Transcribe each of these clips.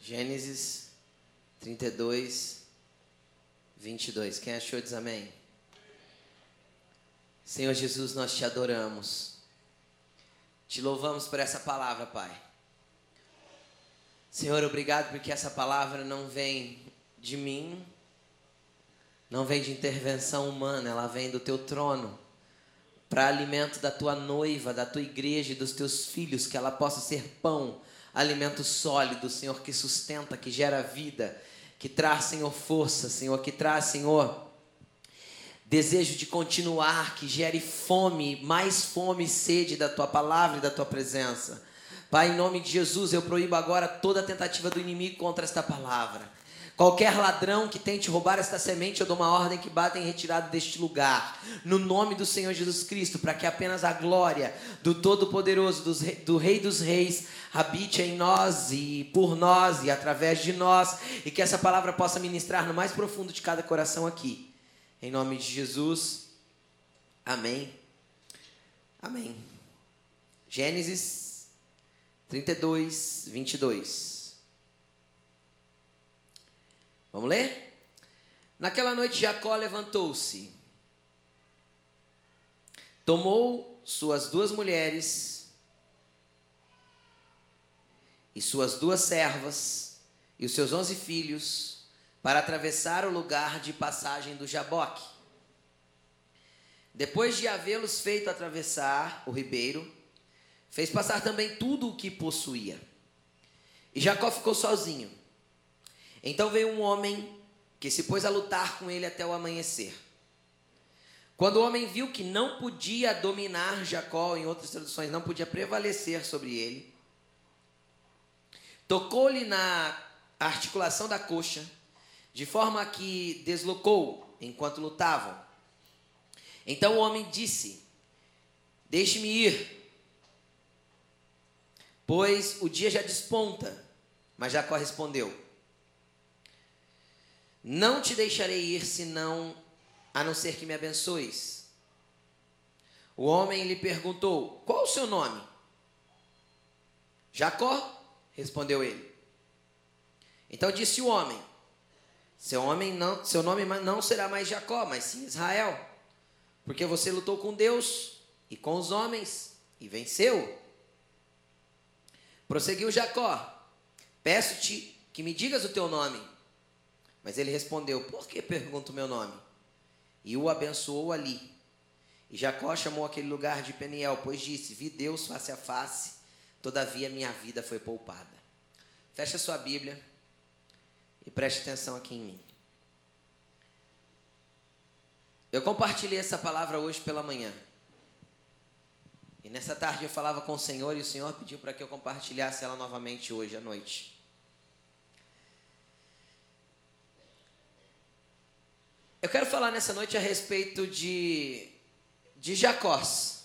Gênesis 32, 22. Quem achou diz amém. Senhor Jesus, nós te adoramos. Te louvamos por essa palavra, Pai. Senhor, obrigado porque essa palavra não vem de mim, não vem de intervenção humana, ela vem do teu trono, para alimento da tua noiva, da tua igreja e dos teus filhos, que ela possa ser pão, alimento sólido, Senhor, que sustenta, que gera vida, que traz, Senhor, força, Senhor, que traz, Senhor, desejo de continuar, que gere fome, mais fome e sede da tua palavra e da tua presença. Pai, em nome de Jesus, eu proíbo agora toda tentativa do inimigo contra esta palavra. Qualquer ladrão que tente roubar esta semente, eu dou uma ordem que bata em retirada deste lugar. No nome do Senhor Jesus Cristo, para que apenas a glória do Todo-Poderoso, do Rei dos Reis, habite em nós e por nós e através de nós. E que essa palavra possa ministrar no mais profundo de cada coração aqui. Em nome de Jesus. Amém. Amém. Gênesis 32, 22. Vamos ler? Naquela noite Jacó levantou-se, tomou suas duas mulheres e suas duas servas e os seus onze filhos para atravessar o lugar de passagem do Jaboque. Depois de havê-los feito atravessar o ribeiro, fez passar também tudo o que possuía. E Jacó ficou sozinho. Então veio um homem que se pôs a lutar com ele até o amanhecer. Quando o homem viu que não podia dominar Jacó, em outras traduções, não podia prevalecer sobre ele, tocou-lhe na articulação da coxa de forma que deslocou enquanto lutavam. Então o homem disse: Deixe-me ir, pois o dia já desponta. Mas Jacó respondeu: Não te deixarei ir, senão, a não ser que me abençoes. O homem lhe perguntou: Qual o seu nome? Jacó, respondeu ele. Então disse o homem: seu, homem não, seu nome não será mais Jacó, mas sim Israel. Porque você lutou com Deus e com os homens e venceu. Prosseguiu Jacó: Peço-te que me digas o teu nome. Mas ele respondeu: Por que pergunto o meu nome? E o abençoou ali. E Jacó chamou aquele lugar de Peniel, pois disse: Vi Deus face a face, todavia minha vida foi poupada. Fecha sua Bíblia. E preste atenção aqui em mim. Eu compartilhei essa palavra hoje pela manhã. E nessa tarde eu falava com o Senhor e o Senhor pediu para que eu compartilhasse ela novamente hoje à noite. Eu quero falar nessa noite a respeito de, de Jacós.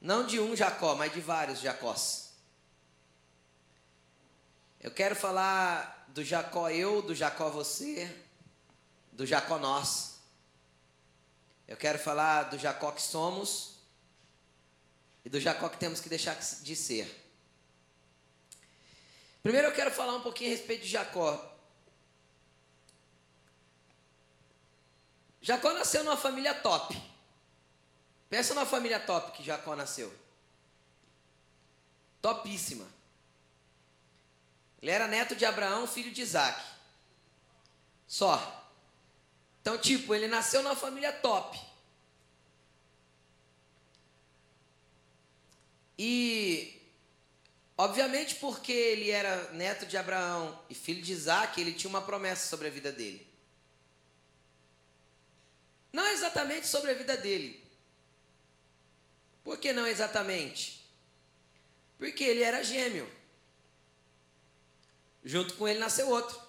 Não de um Jacó, mas de vários Jacós. Eu quero falar do Jacó eu, do Jacó você, do Jacó nós. Eu quero falar do Jacó que somos e do Jacó que temos que deixar de ser. Primeiro eu quero falar um pouquinho a respeito de Jacó. Jacó nasceu numa família top. Pensa numa família top que Jacó nasceu. Topíssima. Ele era neto de Abraão, filho de Isaac. Só. Então, tipo, ele nasceu numa família top. E, obviamente, porque ele era neto de Abraão e filho de Isaac, ele tinha uma promessa sobre a vida dele. Não exatamente sobre a vida dele. Por que não exatamente? Porque ele era gêmeo. Junto com ele nasceu outro.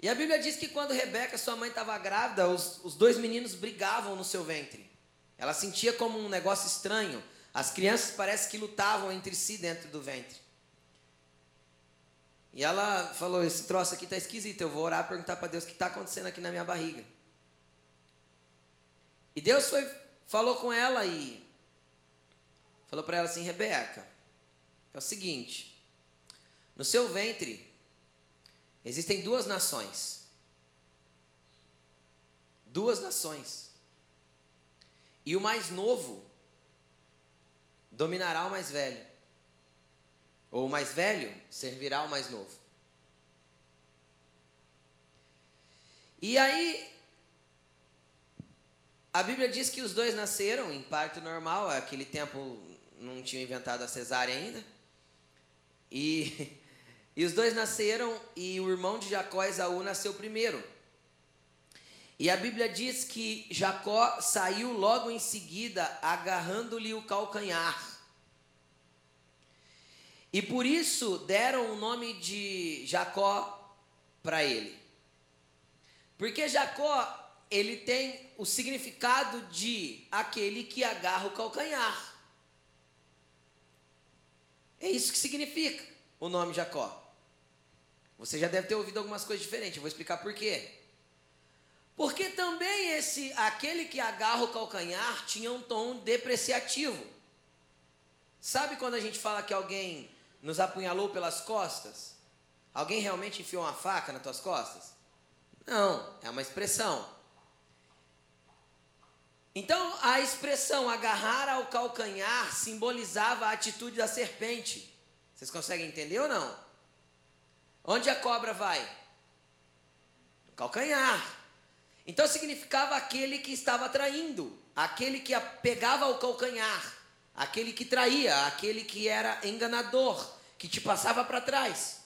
E a Bíblia diz que quando Rebeca, sua mãe, estava grávida, os, os dois meninos brigavam no seu ventre. Ela sentia como um negócio estranho. As crianças parece que lutavam entre si dentro do ventre. E ela falou: Esse troço aqui está esquisito. Eu vou orar perguntar para Deus o que está acontecendo aqui na minha barriga. E Deus foi, falou com ela e falou para ela assim: Rebeca, é o seguinte, no seu ventre existem duas nações. Duas nações. E o mais novo dominará o mais velho. Ou o mais velho servirá o mais novo. E aí, a Bíblia diz que os dois nasceram em parto normal, aquele tempo não tinha inventado a cesárea ainda. E, e os dois nasceram e o irmão de Jacó, Esaú, nasceu primeiro. E a Bíblia diz que Jacó saiu logo em seguida, agarrando-lhe o calcanhar. E por isso deram o nome de Jacó para ele. Porque Jacó, ele tem o significado de aquele que agarra o calcanhar. É isso que significa o nome Jacó. Você já deve ter ouvido algumas coisas diferentes, eu vou explicar por quê. Porque também esse aquele que agarra o calcanhar tinha um tom depreciativo. Sabe quando a gente fala que alguém nos apunhalou pelas costas? Alguém realmente enfiou uma faca nas tuas costas? Não, é uma expressão. Então, a expressão agarrar ao calcanhar simbolizava a atitude da serpente. Vocês conseguem entender ou não? Onde a cobra vai? No calcanhar. Então significava aquele que estava traindo, aquele que pegava o calcanhar, aquele que traía, aquele que era enganador, que te passava para trás.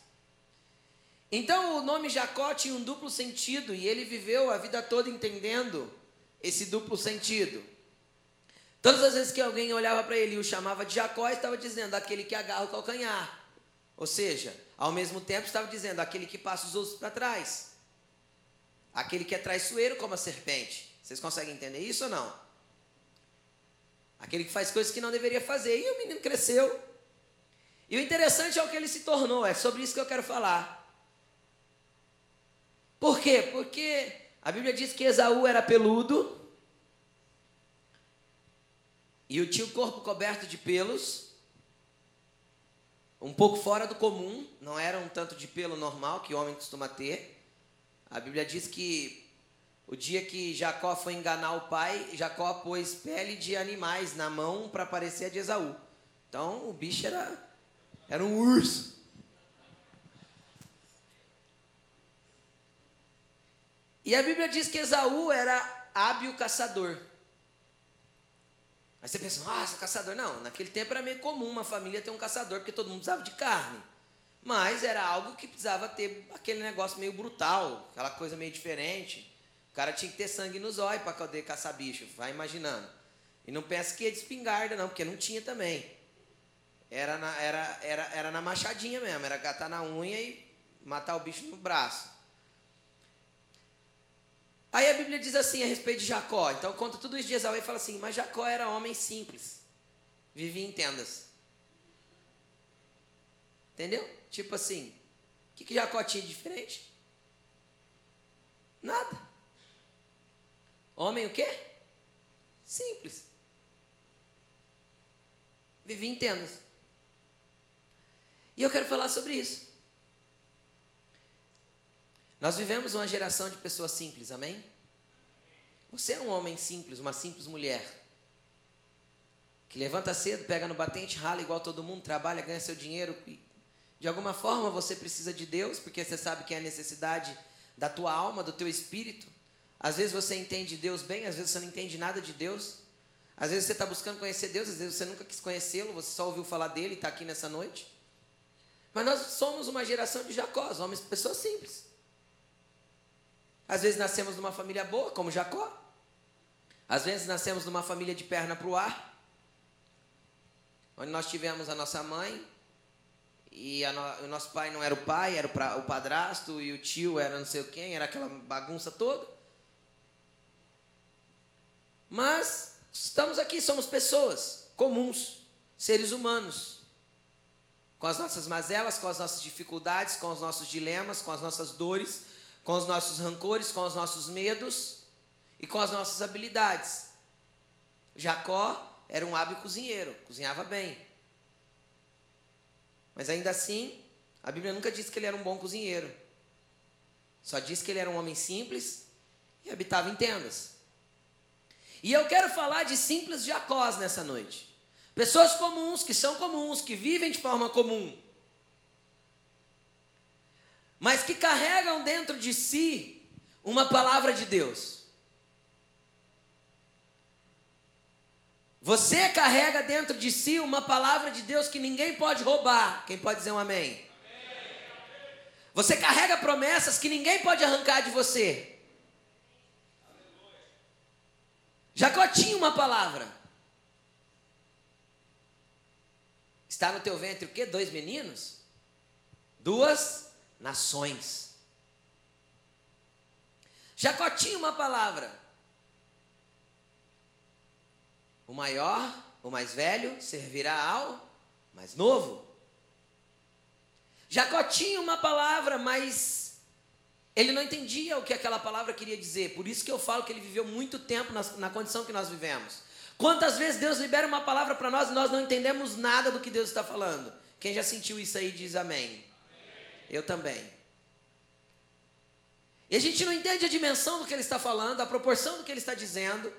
Então o nome Jacó tinha um duplo sentido e ele viveu a vida toda entendendo esse duplo sentido. Todas as vezes que alguém olhava para ele e o chamava de Jacó, estava dizendo aquele que agarra o calcanhar. Ou seja, ao mesmo tempo estava dizendo aquele que passa os outros para trás. Aquele que é traiçoeiro como a serpente. Vocês conseguem entender isso ou não? Aquele que faz coisas que não deveria fazer. E o menino cresceu. E o interessante é o que ele se tornou. É sobre isso que eu quero falar. Por quê? Porque a Bíblia diz que Esaú era peludo. E o corpo coberto de pelos. Um pouco fora do comum. Não era um tanto de pelo normal que o homem costuma ter. A Bíblia diz que o dia que Jacó foi enganar o pai, Jacó pôs pele de animais na mão para parecer a de Esaú. Então o bicho era, era um urso. E a Bíblia diz que Esaú era hábil caçador. Aí você pensa, nossa, caçador. Não, naquele tempo era meio comum uma família ter um caçador, porque todo mundo precisava de carne. Mas era algo que precisava ter aquele negócio meio brutal, aquela coisa meio diferente. Cara tinha que ter sangue nos olhos para poder caçar bicho, vai imaginando. E não pensa que ia de espingarda, não, porque não tinha também. Era na, era, era, era na machadinha mesmo, era gatar na unha e matar o bicho no braço. Aí a Bíblia diz assim a respeito de Jacó. Então conta tudo isso de Esaú e fala assim: Mas Jacó era homem simples, vivia em tendas. Entendeu? Tipo assim, o que, que Jacó tinha de diferente? Nada. Homem o quê? Simples. Vivi em. E eu quero falar sobre isso. Nós vivemos uma geração de pessoas simples, amém? Você é um homem simples, uma simples mulher. Que levanta cedo, pega no batente, rala igual todo mundo, trabalha, ganha seu dinheiro de alguma forma você precisa de Deus, porque você sabe que é a necessidade da tua alma, do teu espírito. Às vezes você entende Deus bem, às vezes você não entende nada de Deus. Às vezes você está buscando conhecer Deus, às vezes você nunca quis conhecê-lo, você só ouviu falar dele e está aqui nessa noite. Mas nós somos uma geração de Jacó, homens, pessoas simples. Às vezes nascemos numa família boa, como Jacó. Às vezes nascemos numa família de perna para o ar, onde nós tivemos a nossa mãe, e no, o nosso pai não era o pai, era o, pra, o padrasto, e o tio era não sei quem, era aquela bagunça toda. Mas estamos aqui, somos pessoas comuns, seres humanos, com as nossas mazelas, com as nossas dificuldades, com os nossos dilemas, com as nossas dores, com os nossos rancores, com os nossos medos e com as nossas habilidades. Jacó era um hábil cozinheiro, cozinhava bem. Mas ainda assim, a Bíblia nunca disse que ele era um bom cozinheiro. Só diz que ele era um homem simples e habitava em tendas. E eu quero falar de simples Jacós nessa noite. Pessoas comuns, que são comuns, que vivem de forma comum, mas que carregam dentro de si uma palavra de Deus. Você carrega dentro de si uma palavra de Deus que ninguém pode roubar. Quem pode dizer um amém? Você carrega promessas que ninguém pode arrancar de você. Jacó tinha uma palavra. Está no teu ventre o quê? Dois meninos? Duas nações. Jacó tinha uma palavra. O maior, o mais velho, servirá ao mais novo. Jacó tinha uma palavra, mas ele não entendia o que aquela palavra queria dizer. Por isso que eu falo que ele viveu muito tempo na, na condição que nós vivemos. Quantas vezes Deus libera uma palavra para nós e nós não entendemos nada do que Deus está falando? Quem já sentiu isso aí diz amém. Eu também. E a gente não entende a dimensão do que ele está falando, a proporção do que ele está dizendo.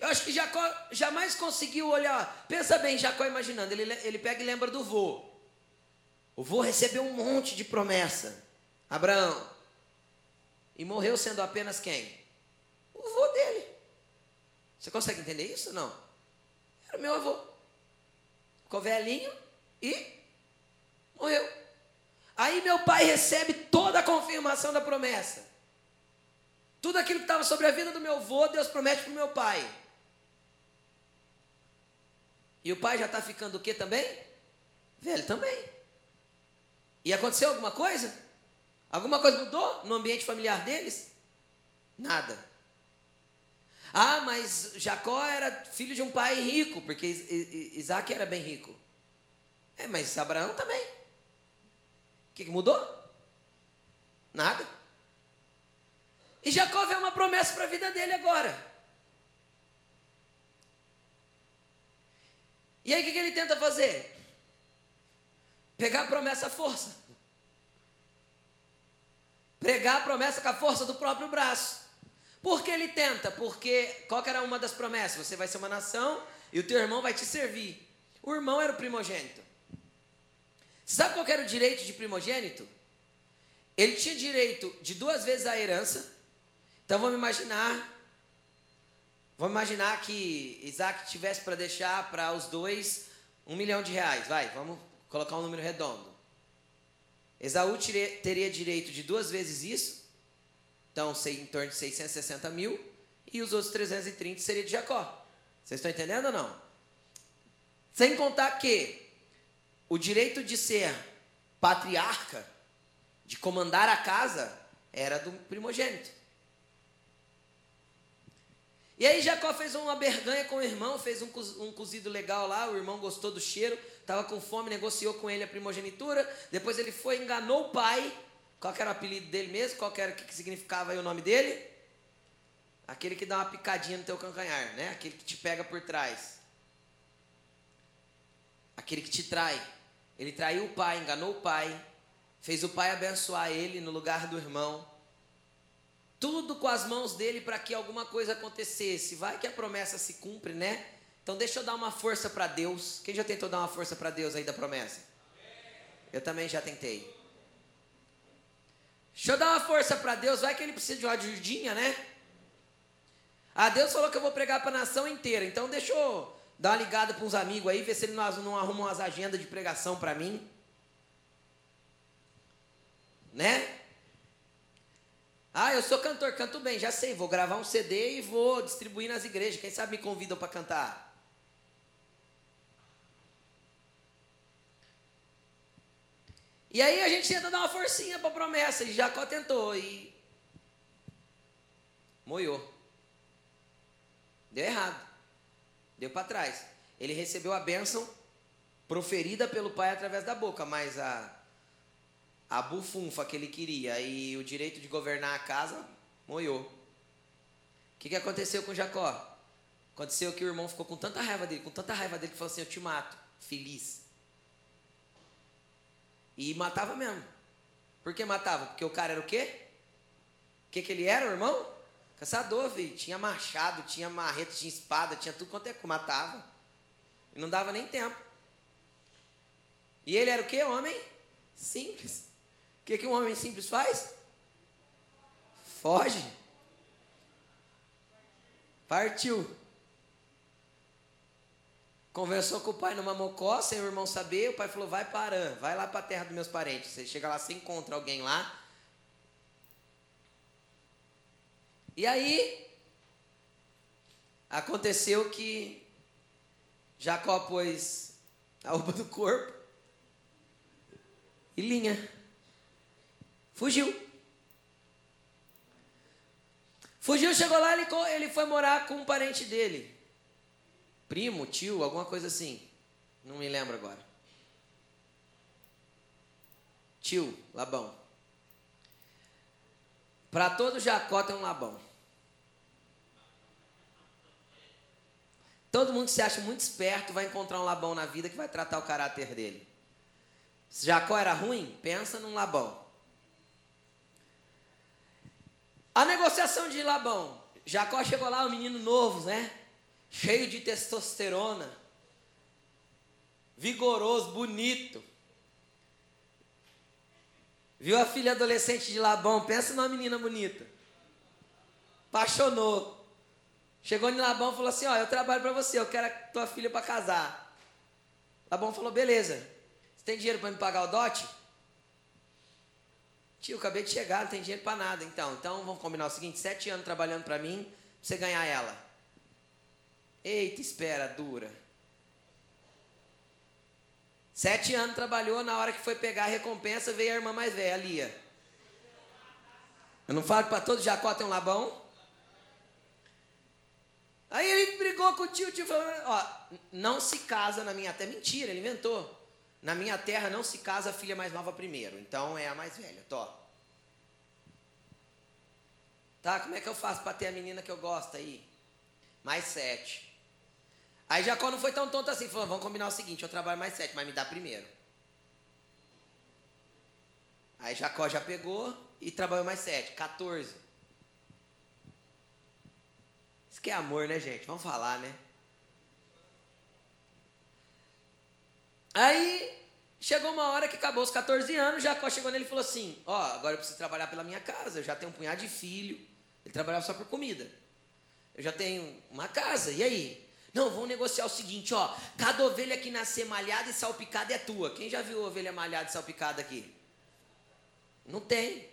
Eu acho que Jacó jamais conseguiu olhar. Pensa bem, Jacó imaginando, ele, ele pega e lembra do vô. O vô recebeu um monte de promessa. Abraão. E morreu sendo apenas quem? O vô dele. Você consegue entender isso não? Era meu avô. Ficou velhinho e morreu. Aí meu pai recebe toda a confirmação da promessa. Tudo aquilo que estava sobre a vida do meu avô, Deus promete para o meu pai. E o pai já está ficando o quê também? Velho também. E aconteceu alguma coisa? Alguma coisa mudou no ambiente familiar deles? Nada. Ah, mas Jacó era filho de um pai rico, porque Isaac era bem rico. É, mas Abraão também. O que, que mudou? Nada. E Jacó vê uma promessa para a vida dele agora. E aí o que, que ele tenta fazer? Pegar a promessa à força. Pregar a promessa com a força do próprio braço. Por que ele tenta? Porque qual era uma das promessas? Você vai ser uma nação e o teu irmão vai te servir. O irmão era o primogênito. Sabe qual era o direito de primogênito? Ele tinha direito de duas vezes a herança. Então vamos imaginar Vamos imaginar que Isaac tivesse para deixar para os dois um milhão de reais. Vai, vamos colocar um número redondo. Esaú teria direito de duas vezes isso, então em torno de 660 mil, e os outros 330 seria de Jacó. Vocês estão entendendo ou não? Sem contar que o direito de ser patriarca, de comandar a casa, era do primogênito. E aí Jacó fez uma berganha com o irmão, fez um, cozido legal lá, o irmão gostou do cheiro, estava com fome, negociou com ele a primogenitura, depois ele foi, enganou o pai, qual era o apelido dele mesmo, qual era, o que, significava o nome dele? Aquele que dá uma picadinha no teu cancanhar, né? Aquele que te pega por trás. Aquele que te trai. Ele traiu o pai, enganou o pai, fez o pai abençoar ele no lugar do irmão tudo com as mãos dele para que alguma coisa acontecesse. Vai que a promessa se cumpre, né? Então deixa eu dar uma força para Deus. Quem já tentou dar uma força para Deus aí da promessa? Eu também já tentei. Deixa eu dar uma força para Deus, vai que ele precisa de uma ajudinha, né? Ah, Deus falou que eu vou pregar para a nação inteira, então deixa eu dar uma ligada para uns amigos aí, ver se ele não, não arruma umas agendas de pregação para mim. Né? Ah, eu sou cantor, canto bem, já sei, vou gravar um CD e vou distribuir nas igrejas. Quem sabe me convidam para cantar? E aí a gente tenta dar uma forcinha para a promessa, e Jacó tentou e moiou. Deu errado. Deu para trás. Ele recebeu a bênção proferida pelo pai através da boca, mas a a bufunfa que ele queria e o direito de governar a casa, moiou. O que, que aconteceu com Jacó? Aconteceu que o irmão ficou com tanta raiva dele, com tanta raiva dele, que falou assim: Eu te mato, feliz. E matava mesmo. Por que matava? Porque o cara era o quê? O que, que ele era, irmão? Caçador, filho. Tinha machado, tinha marreta, tinha espada, tinha tudo quanto é que matava. E não dava nem tempo. E ele era o que? Homem simples. O que, que um homem simples faz? Foge. Partiu. Conversou com o pai numa mocó, sem o irmão saber. O pai falou: vai para vai lá para a terra dos meus parentes. Você chega lá, você encontra alguém lá. E aí, aconteceu que Jacó pôs a roupa do corpo e linha. Fugiu. Fugiu, chegou lá, ele, ele foi morar com um parente dele. Primo, tio, alguma coisa assim. Não me lembro agora. Tio, Labão. Para todo Jacó tem um Labão. Todo mundo que se acha muito esperto vai encontrar um Labão na vida que vai tratar o caráter dele. Se Jacó era ruim, pensa num Labão. A negociação de Labão. Jacó chegou lá, um menino novo, né? Cheio de testosterona. Vigoroso, bonito. Viu a filha adolescente de Labão? Pensa numa menina bonita. Apaixonou. Chegou em Labão e falou assim: Ó, eu trabalho para você, eu quero a tua filha para casar. Labão falou: beleza. Você tem dinheiro para me pagar o dote? Tio, acabei de chegar, não tem dinheiro para nada. Então, então vamos combinar o seguinte: sete anos trabalhando para mim, pra você ganhar ela. Eita, espera, dura. Sete anos trabalhou, na hora que foi pegar a recompensa, veio a irmã mais velha, Lia. Eu não falo para todo Jacó tem um Labão? Aí ele brigou com o tio, o tio falou: Ó, não se casa na minha terra. Mentira, ele inventou. Na minha terra não se casa a filha mais nova primeiro, então é a mais velha. Tó. Tá, como é que eu faço para ter a menina que eu gosto aí? Mais sete. Aí Jacó não foi tão tonto assim, falou: vamos combinar o seguinte: eu trabalho mais sete, mas me dá primeiro. Aí Jacó já pegou e trabalhou mais sete, 14. Isso que é amor, né, gente? Vamos falar, né? Aí chegou uma hora que acabou os 14 anos, Jacó chegou nele e falou assim: Ó, oh, agora eu preciso trabalhar pela minha casa, eu já tenho um punhado de filho. Ele trabalhava só por comida. Eu já tenho uma casa, e aí? Não, vamos negociar o seguinte, ó. Cada ovelha que nascer malhada e salpicada é tua. Quem já viu ovelha malhada e salpicada aqui? Não tem.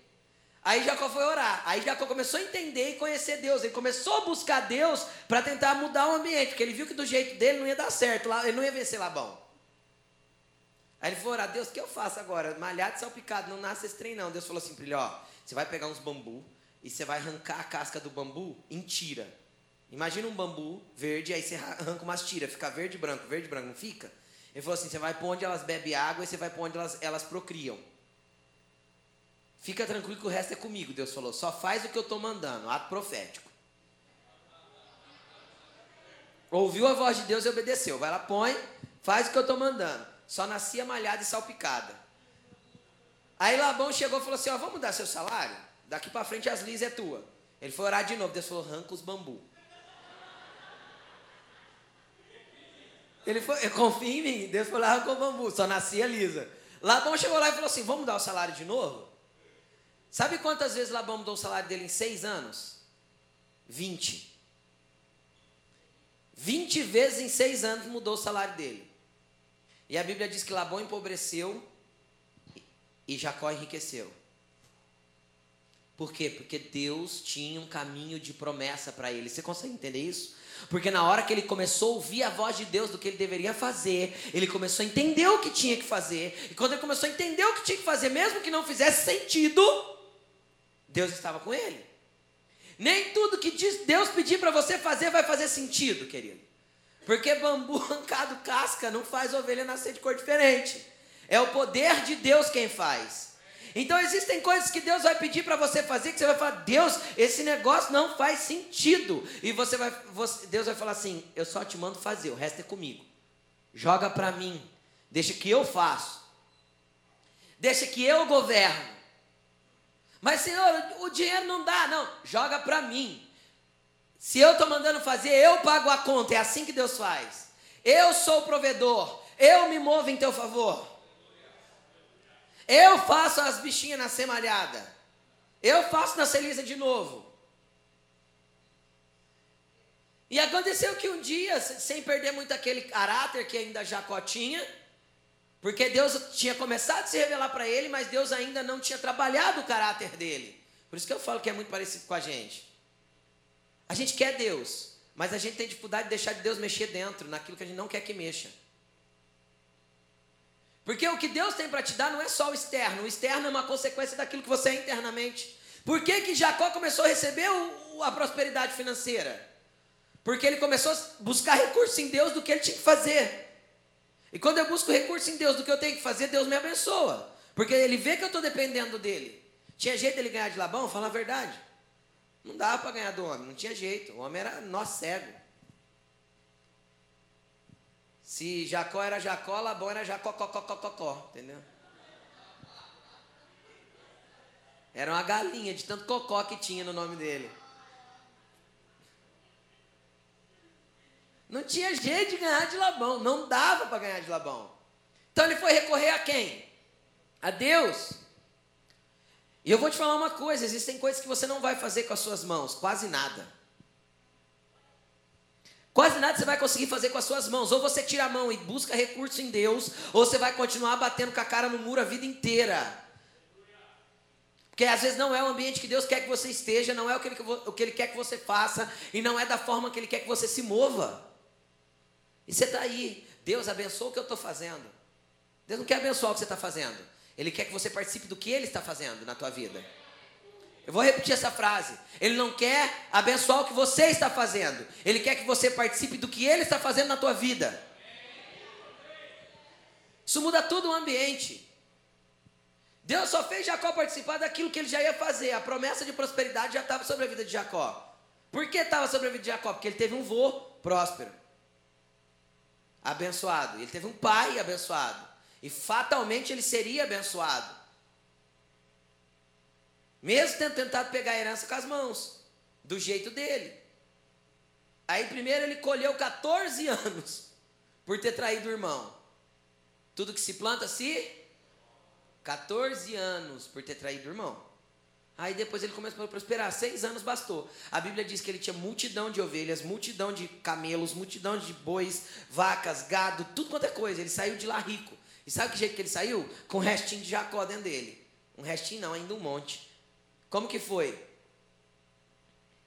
Aí Jacó foi orar. Aí Jacó começou a entender e conhecer Deus. Ele começou a buscar Deus para tentar mudar o ambiente, porque ele viu que do jeito dele não ia dar certo, ele não ia vencer Labão. Aí ele falou, orar, Deus, o que eu faço agora? Malhado e salpicado, não nasce esse trem não. Deus falou assim para ele, ó, você vai pegar uns bambu e você vai arrancar a casca do bambu em tira. Imagina um bambu verde, aí você arranca umas tiras, fica verde branco, verde branco, não fica? Ele falou assim, você vai pôr onde elas bebem água e você vai pôr onde elas, elas procriam. Fica tranquilo que o resto é comigo, Deus falou. Só faz o que eu estou mandando, ato profético. Ouviu a voz de Deus e obedeceu. Vai lá, põe, faz o que eu estou mandando só nascia malhada e salpicada. Aí Labão chegou e falou assim: Ó, vamos dar seu salário? Daqui para frente as lis é tua. Ele foi orar de novo. Deus falou: arranca os bambu. Ele foi, confia em mim. Deus falou: arrancou o bambu, só nascia lisa. Labão chegou lá e falou assim: vamos dar o salário de novo? Sabe quantas vezes Labão mudou o salário dele em seis anos? Vinte. Vinte vezes em seis anos mudou o salário dele. E a Bíblia diz que Labão empobreceu e Jacó enriqueceu. Por quê? Porque Deus tinha um caminho de promessa para ele. Você consegue entender isso? Porque na hora que ele começou a ouvir a voz de Deus do que ele deveria fazer, ele começou a entender o que tinha que fazer. E quando ele começou a entender o que tinha que fazer, mesmo que não fizesse sentido, Deus estava com ele. Nem tudo que Deus pedir para você fazer vai fazer sentido, querido. Porque bambu arrancado casca não faz ovelha nascer de cor diferente. É o poder de Deus quem faz. Então existem coisas que Deus vai pedir para você fazer que você vai falar: "Deus, esse negócio não faz sentido". E você vai você, Deus vai falar assim: "Eu só te mando fazer, o resto é comigo. Joga para mim. Deixa que eu faço. Deixa que eu governo. Mas Senhor, o dinheiro não dá, não. Joga para mim. Se eu estou mandando fazer, eu pago a conta. É assim que Deus faz. Eu sou o provedor. Eu me movo em teu favor. Eu faço as bichinhas nascer malhada. Eu faço nascer lisa de novo. E aconteceu que um dia, sem perder muito aquele caráter que ainda Jacó tinha, porque Deus tinha começado a se revelar para ele, mas Deus ainda não tinha trabalhado o caráter dele. Por isso que eu falo que é muito parecido com a gente. A gente quer Deus, mas a gente tem dificuldade de deixar Deus mexer dentro, naquilo que a gente não quer que mexa. Porque o que Deus tem para te dar não é só o externo, o externo é uma consequência daquilo que você é internamente. Por que, que Jacó começou a receber o, a prosperidade financeira? Porque ele começou a buscar recurso em Deus do que ele tinha que fazer. E quando eu busco recurso em Deus do que eu tenho que fazer, Deus me abençoa. Porque ele vê que eu estou dependendo dele. Tinha jeito dele ganhar de Labão? Fala a verdade. Não dava para ganhar do homem, não tinha jeito. O homem era nós cego. Se Jacó era Jacó, Labão era Jacó, có, có, có, có, có, entendeu? Era uma galinha de tanto cocó que tinha no nome dele. Não tinha jeito de ganhar de Labão, não dava para ganhar de Labão. Então ele foi recorrer a quem? A Deus. E eu vou te falar uma coisa: existem coisas que você não vai fazer com as suas mãos, quase nada. Quase nada você vai conseguir fazer com as suas mãos. Ou você tira a mão e busca recurso em Deus, ou você vai continuar batendo com a cara no muro a vida inteira. Porque às vezes não é o ambiente que Deus quer que você esteja, não é o que, ele, o que Ele quer que você faça, e não é da forma que Ele quer que você se mova. E você está aí, Deus abençoa o que eu estou fazendo. Deus não quer abençoar o que você está fazendo. Ele quer que você participe do que Ele está fazendo na tua vida. Eu vou repetir essa frase. Ele não quer abençoar o que você está fazendo. Ele quer que você participe do que ele está fazendo na tua vida. Isso muda todo o ambiente. Deus só fez Jacó participar daquilo que ele já ia fazer. A promessa de prosperidade já estava sobre a vida de Jacó. Por que estava sobre a vida de Jacó? Porque ele teve um vô próspero, abençoado. Ele teve um pai abençoado. E fatalmente ele seria abençoado. Mesmo tendo tentado pegar a herança com as mãos, do jeito dele. Aí primeiro ele colheu 14 anos por ter traído o irmão. Tudo que se planta se 14 anos por ter traído o irmão. Aí depois ele começou a prosperar. Seis anos bastou. A Bíblia diz que ele tinha multidão de ovelhas, multidão de camelos, multidão de bois, vacas, gado, tudo quanto é coisa. Ele saiu de lá rico. E sabe que jeito que ele saiu? Com um restinho de Jacó dentro dele. Um restinho não, ainda um monte. Como que foi?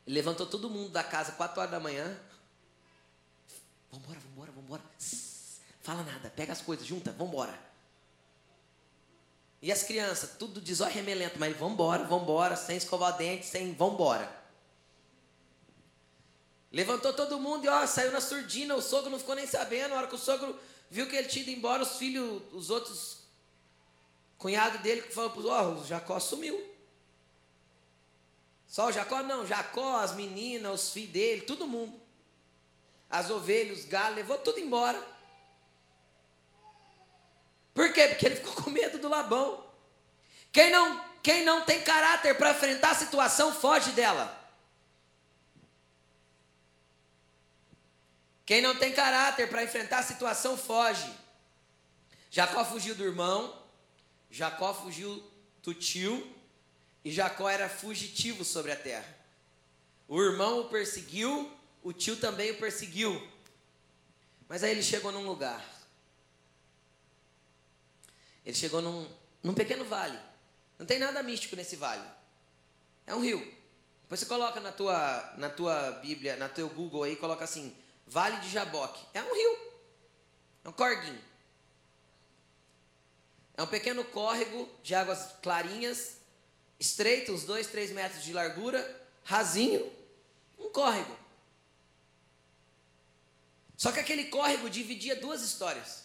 Levantou todo mundo da casa, quatro horas da manhã. Vambora, vambora, vambora. Fala nada, pega as coisas, junta, vambora. E as crianças, tudo de mas vambora, vambora, sem escovar dente, sem vambora. Levantou todo mundo e ó, saiu na surdina, o sogro não ficou nem sabendo. Na hora que o sogro viu que ele tinha ido embora, os filhos, os outros cunhados dele, falou para ó, oh, o Jacó sumiu. Só o Jacó? Não, Jacó, as meninas, os filhos dele, todo mundo. As ovelhas, os galos, levou tudo embora. Por quê? Porque ele ficou com medo do Labão. Quem não, quem não tem caráter para enfrentar a situação, foge dela. Quem não tem caráter para enfrentar a situação, foge. Jacó fugiu do irmão, Jacó fugiu do tio, e Jacó era fugitivo sobre a terra. O irmão o perseguiu, o tio também o perseguiu. Mas aí ele chegou num lugar. Ele chegou num, num pequeno vale. Não tem nada místico nesse vale. É um rio. Depois você coloca na tua, na tua Bíblia, na teu Google aí, coloca assim, Vale de Jaboque. É um rio. É um corguinho. É um pequeno córrego de águas clarinhas estreito, uns dois, três metros de largura, rasinho, um córrego. Só que aquele córrego dividia duas histórias.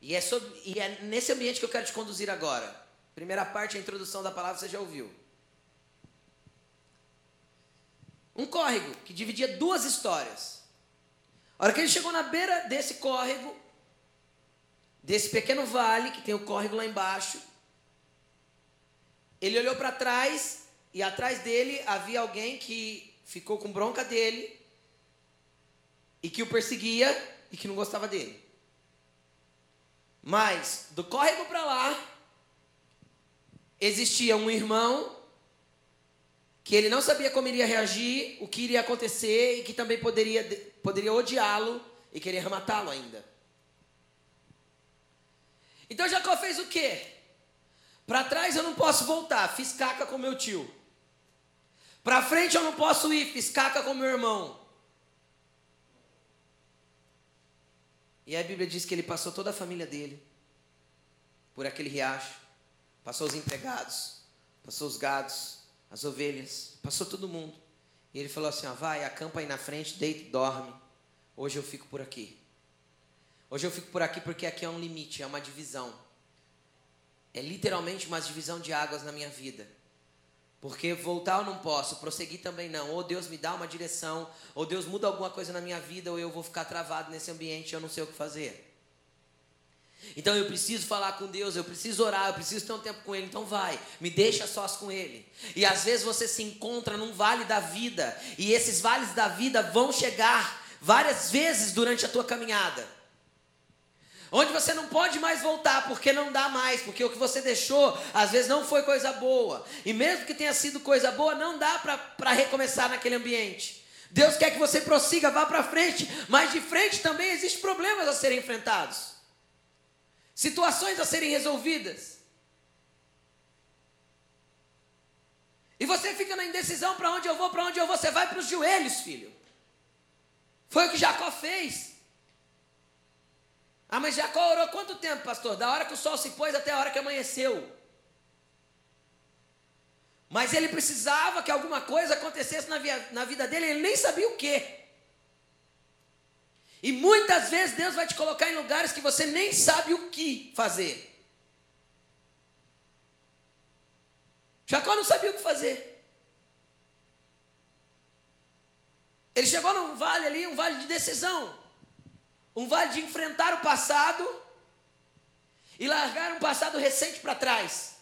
E é, sobre, e é nesse ambiente que eu quero te conduzir agora. Primeira parte, a introdução da palavra, você já ouviu. Um córrego que dividia duas histórias. A hora que ele chegou na beira desse córrego, desse pequeno vale, que tem o córrego lá embaixo, ele olhou para trás e atrás dele havia alguém que ficou com bronca dele e que o perseguia e que não gostava dele. Mas do córrego para lá existia um irmão que ele não sabia como iria reagir, o que iria acontecer e que também poderia, poderia odiá-lo e querer matá-lo ainda. Então Jacó fez o quê? Para trás eu não posso voltar, fiz caca com meu tio. Para frente eu não posso ir, fiz caca com meu irmão. E a Bíblia diz que ele passou toda a família dele por aquele riacho, passou os empregados, passou os gados, as ovelhas, passou todo mundo. E ele falou assim: ó, vai, acampa aí na frente, deita e dorme. Hoje eu fico por aqui. Hoje eu fico por aqui porque aqui é um limite, é uma divisão. É literalmente uma divisão de águas na minha vida. Porque voltar eu não posso, prosseguir também não. Ou Deus me dá uma direção, ou Deus muda alguma coisa na minha vida, ou eu vou ficar travado nesse ambiente e eu não sei o que fazer. Então eu preciso falar com Deus, eu preciso orar, eu preciso ter um tempo com Ele. Então vai, me deixa sós com Ele. E às vezes você se encontra num vale da vida, e esses vales da vida vão chegar várias vezes durante a tua caminhada. Onde você não pode mais voltar porque não dá mais, porque o que você deixou às vezes não foi coisa boa. E mesmo que tenha sido coisa boa, não dá para recomeçar naquele ambiente. Deus quer que você prossiga, vá para frente, mas de frente também existem problemas a serem enfrentados situações a serem resolvidas. E você fica na indecisão para onde eu vou, para onde eu vou. Você vai para os joelhos, filho. Foi o que Jacó fez. Ah, mas Jacó orou quanto tempo, pastor? Da hora que o sol se pôs até a hora que amanheceu. Mas ele precisava que alguma coisa acontecesse na, via, na vida dele, ele nem sabia o que. E muitas vezes Deus vai te colocar em lugares que você nem sabe o que fazer. Jacó não sabia o que fazer. Ele chegou num vale ali, um vale de decisão. Um vale de enfrentar o passado e largar um passado recente para trás.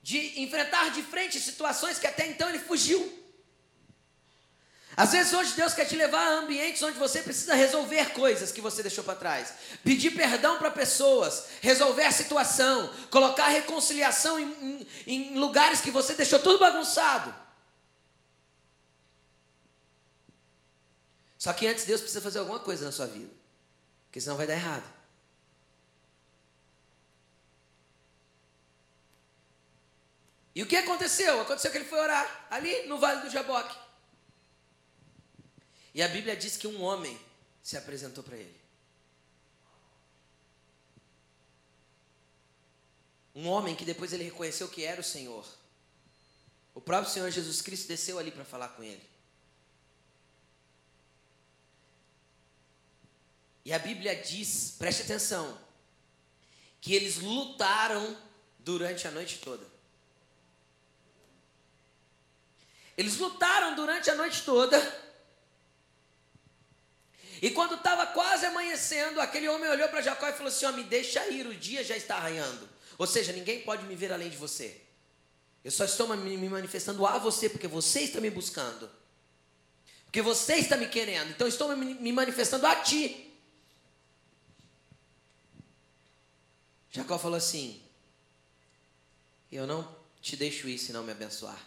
De enfrentar de frente situações que até então ele fugiu. Às vezes hoje Deus quer te levar a ambientes onde você precisa resolver coisas que você deixou para trás, pedir perdão para pessoas, resolver a situação, colocar reconciliação em, em, em lugares que você deixou tudo bagunçado. Só que antes Deus precisa fazer alguma coisa na sua vida, porque senão vai dar errado. E o que aconteceu? Aconteceu que ele foi orar ali no Vale do Jaboque. E a Bíblia diz que um homem se apresentou para ele. Um homem que depois ele reconheceu que era o Senhor. O próprio Senhor Jesus Cristo desceu ali para falar com ele. E a Bíblia diz, preste atenção, que eles lutaram durante a noite toda. Eles lutaram durante a noite toda e quando estava quase amanhecendo, aquele homem olhou para Jacó e falou assim: oh, me deixa ir, o dia já está arranhando. Ou seja, ninguém pode me ver além de você. Eu só estou me manifestando a você porque você está me buscando. Porque você está me querendo. Então estou me manifestando a ti. Jacó falou assim: Eu não te deixo ir se não me abençoar.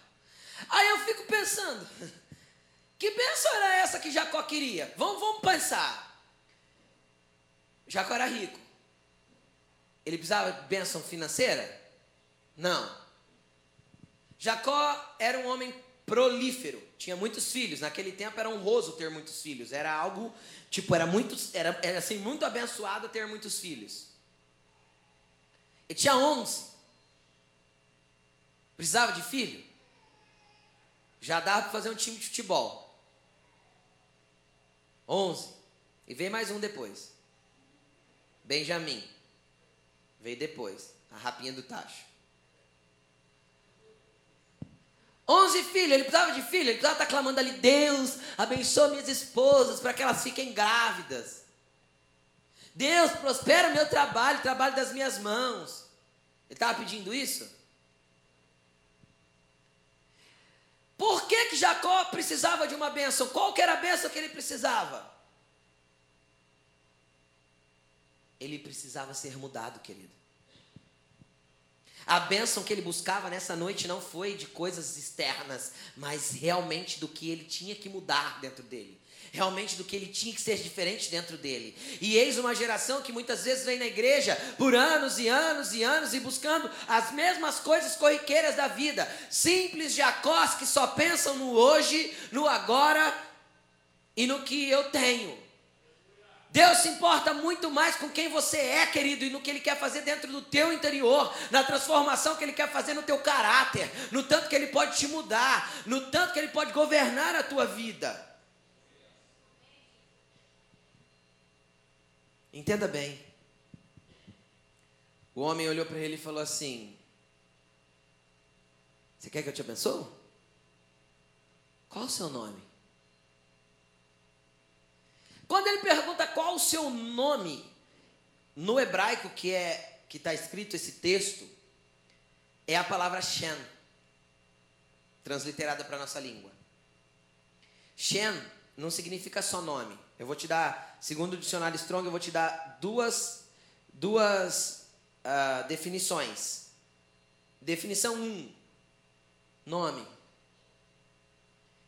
Aí eu fico pensando. Que bênção era essa que Jacó queria? Vamos, vamos pensar. Jacó era rico. Ele precisava de bênção financeira? Não. Jacó era um homem prolífero, tinha muitos filhos. Naquele tempo era honroso ter muitos filhos. Era algo, tipo, era muito, era, era assim, muito abençoado ter muitos filhos. Ele tinha 11. Precisava de filho? Já dava para fazer um time de futebol. 11. E vem mais um depois. Benjamim. Veio depois, a rapinha do tacho. Onze filhos, ele precisava de filho, ele precisava estar clamando ali, Deus, abençoa minhas esposas para que elas fiquem grávidas. Deus, prospera o meu trabalho, o trabalho das minhas mãos. Ele estava pedindo isso? Por que, que Jacó precisava de uma bênção? Qual que era a bênção que ele precisava? Ele precisava ser mudado, querido. A bênção que ele buscava nessa noite não foi de coisas externas, mas realmente do que ele tinha que mudar dentro dele. Realmente do que ele tinha que ser diferente dentro dele. E eis uma geração que muitas vezes vem na igreja por anos e anos e anos e buscando as mesmas coisas corriqueiras da vida. Simples jacós que só pensam no hoje, no agora e no que eu tenho. Deus se importa muito mais com quem você é, querido, e no que Ele quer fazer dentro do teu interior, na transformação que Ele quer fazer no teu caráter, no tanto que Ele pode te mudar, no tanto que Ele pode governar a tua vida. Entenda bem. O homem olhou para ele e falou assim: Você quer que eu te abençoe? Qual o seu nome? Quando ele pergunta qual o seu nome, no hebraico que é que está escrito esse texto, é a palavra Shen, transliterada para a nossa língua. Shen não significa só nome. Eu vou te dar, segundo o dicionário Strong, eu vou te dar duas, duas uh, definições. Definição 1, um, nome.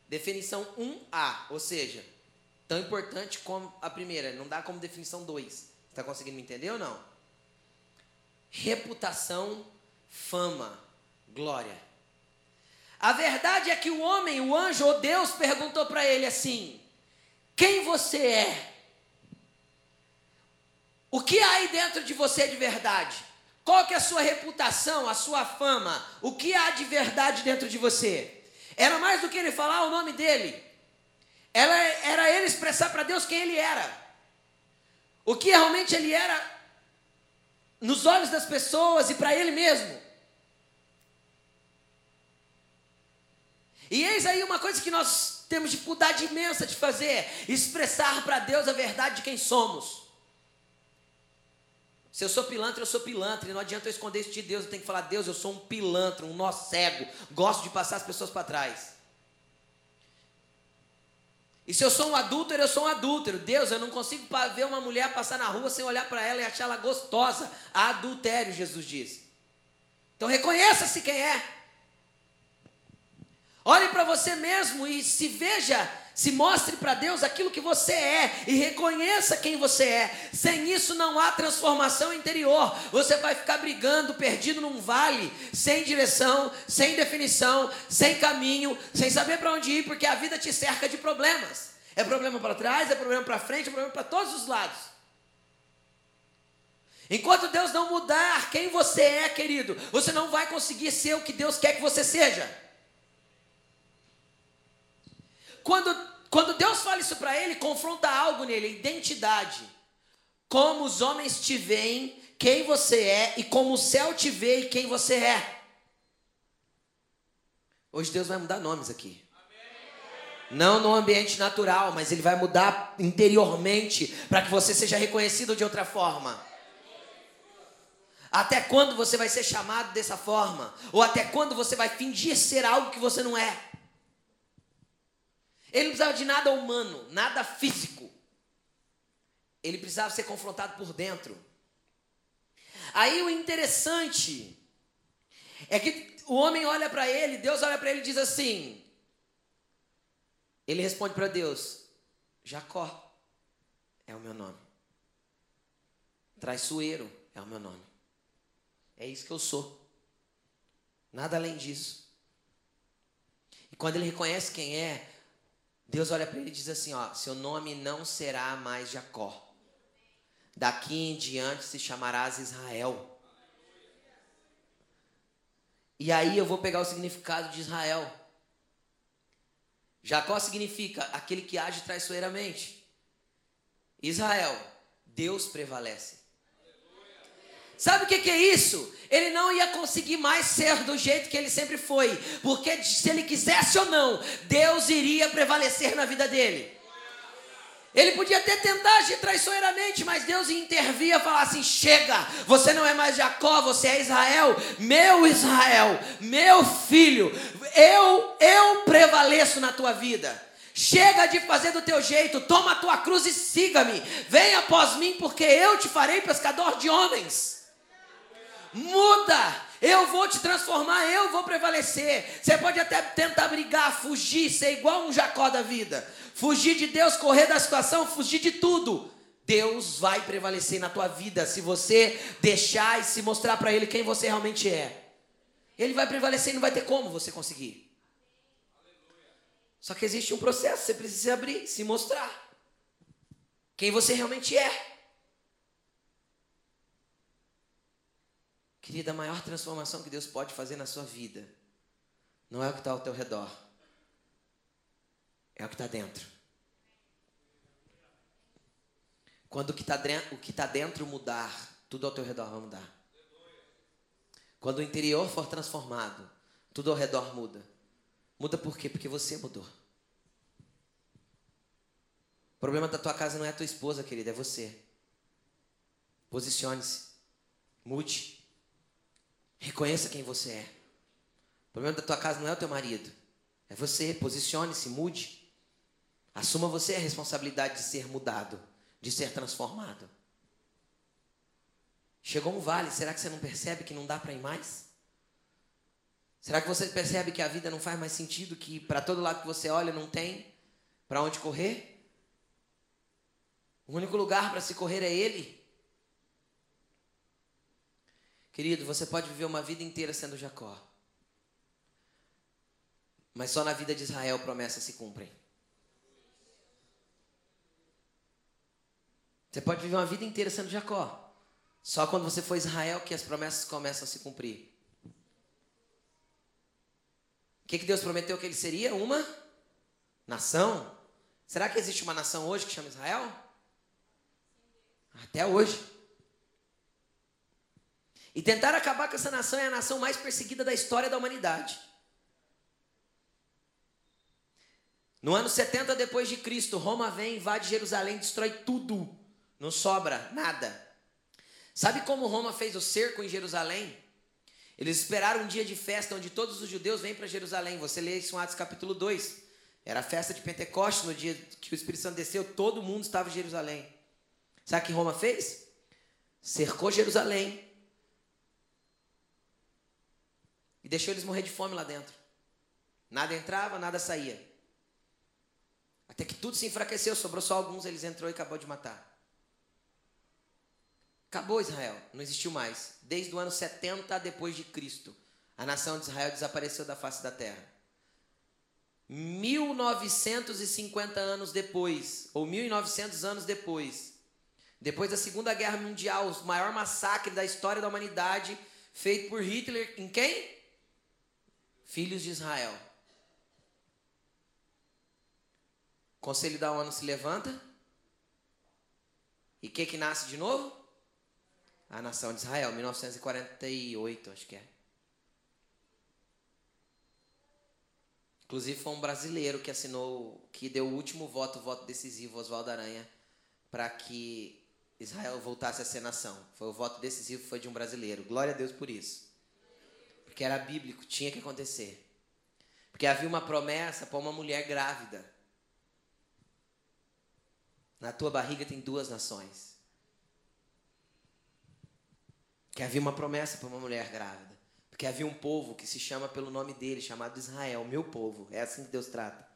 Definição 1A, ou seja, Tão importante como a primeira, não dá como definição 2. Está conseguindo me entender ou não? Reputação, fama, glória. A verdade é que o homem, o anjo ou Deus perguntou para ele assim: Quem você é? O que há aí dentro de você de verdade? Qual que é a sua reputação, a sua fama? O que há de verdade dentro de você? Era mais do que ele falar o nome dele. Ela, era ele expressar para Deus quem ele era. O que realmente ele era nos olhos das pessoas e para ele mesmo. E eis aí uma coisa que nós temos dificuldade imensa de fazer: expressar para Deus a verdade de quem somos. Se eu sou pilantra, eu sou pilantra, e não adianta eu esconder isso de Deus, eu tenho que falar: Deus, eu sou um pilantra, um nó cego, gosto de passar as pessoas para trás. E se eu sou um adúltero, eu sou um adúltero. Deus, eu não consigo ver uma mulher passar na rua sem olhar para ela e achar ela gostosa. Adultério, Jesus diz. Então reconheça-se quem é. Olhe para você mesmo e se veja, se mostre para Deus aquilo que você é e reconheça quem você é. Sem isso não há transformação interior. Você vai ficar brigando, perdido num vale, sem direção, sem definição, sem caminho, sem saber para onde ir, porque a vida te cerca de problemas. É problema para trás, é problema para frente, é problema para todos os lados. Enquanto Deus não mudar quem você é, querido, você não vai conseguir ser o que Deus quer que você seja. Quando, quando Deus fala isso para ele, confronta algo nele, identidade. Como os homens te veem, quem você é, e como o céu te vê e quem você é. Hoje Deus vai mudar nomes aqui. Não no ambiente natural, mas ele vai mudar interiormente para que você seja reconhecido de outra forma. Até quando você vai ser chamado dessa forma? Ou até quando você vai fingir ser algo que você não é? Ele não precisava de nada humano, nada físico. Ele precisava ser confrontado por dentro. Aí o interessante é que o homem olha para ele, Deus olha para ele e diz assim: ele responde para Deus: Jacó é o meu nome. Traiçoeiro é o meu nome. É isso que eu sou. Nada além disso. E quando ele reconhece quem é, Deus olha para ele e diz assim: ó, seu nome não será mais Jacó. Daqui em diante se chamarás Israel. E aí eu vou pegar o significado de Israel. Jacó significa aquele que age traiçoeiramente. Israel, Deus prevalece. Sabe o que, que é isso? Ele não ia conseguir mais ser do jeito que ele sempre foi, porque se ele quisesse ou não, Deus iria prevalecer na vida dele. Ele podia até tentar agir traiçoeiramente, mas Deus intervia e falar assim: chega, você não é mais Jacó, você é Israel, meu Israel, meu filho, eu, eu prevaleço na tua vida. Chega de fazer do teu jeito, toma a tua cruz e siga-me. Venha após mim, porque eu te farei pescador de homens. Muda, eu vou te transformar, eu vou prevalecer. Você pode até tentar brigar, fugir, ser igual um Jacó da vida. Fugir de Deus, correr da situação, fugir de tudo. Deus vai prevalecer na tua vida se você deixar e se mostrar para Ele quem você realmente é. Ele vai prevalecer e não vai ter como você conseguir. Só que existe um processo, você precisa abrir, se mostrar. Quem você realmente é. Querida, a maior transformação que Deus pode fazer na sua vida não é o que está ao teu redor, é o que está dentro. Quando o que está tá dentro mudar, tudo ao teu redor vai mudar. Quando o interior for transformado, tudo ao redor muda. Muda por quê? Porque você mudou. O problema da tua casa não é a tua esposa, querida, é você. Posicione-se. Mude. Reconheça quem você é. O problema da tua casa não é o teu marido. É você. Posicione-se, mude. Assuma você a responsabilidade de ser mudado, de ser transformado. Chegou um vale, será que você não percebe que não dá para ir mais? Será que você percebe que a vida não faz mais sentido, que para todo lado que você olha não tem para onde correr? O único lugar para se correr é Ele. Querido, você pode viver uma vida inteira sendo Jacó. Mas só na vida de Israel promessas se cumprem. Você pode viver uma vida inteira sendo Jacó. Só quando você for Israel que as promessas começam a se cumprir. O que, que Deus prometeu que ele seria? Uma nação. Será que existe uma nação hoje que chama Israel? Até hoje. E tentar acabar com essa nação é a nação mais perseguida da história da humanidade. No ano 70 depois de Cristo, Roma vem, invade Jerusalém, destrói tudo. Não sobra nada. Sabe como Roma fez o cerco em Jerusalém? Eles esperaram um dia de festa onde todos os judeus vêm para Jerusalém. Você lê isso em Atos capítulo 2. Era a festa de Pentecostes, no dia que o Espírito Santo desceu, todo mundo estava em Jerusalém. Sabe o que Roma fez? Cercou Jerusalém, e deixou eles morrer de fome lá dentro. Nada entrava, nada saía. Até que tudo se enfraqueceu, sobrou só alguns, eles entrou e acabou de matar. Acabou Israel, não existiu mais. Desde o ano 70 depois de Cristo, a nação de Israel desapareceu da face da terra. 1950 anos depois, ou 1900 anos depois, depois da Segunda Guerra Mundial, o maior massacre da história da humanidade, feito por Hitler em quem? Filhos de Israel. O Conselho da ONU se levanta. E o que, que nasce de novo? A nação de Israel, 1948, acho que é. Inclusive foi um brasileiro que assinou, que deu o último voto, o voto decisivo, Oswaldo Aranha, para que Israel voltasse a ser nação. Foi o voto decisivo, foi de um brasileiro. Glória a Deus por isso porque era bíblico, tinha que acontecer. Porque havia uma promessa para uma mulher grávida. Na tua barriga tem duas nações. Que havia uma promessa para uma mulher grávida. Porque havia um povo que se chama pelo nome dele, chamado Israel, meu povo. É assim que Deus trata.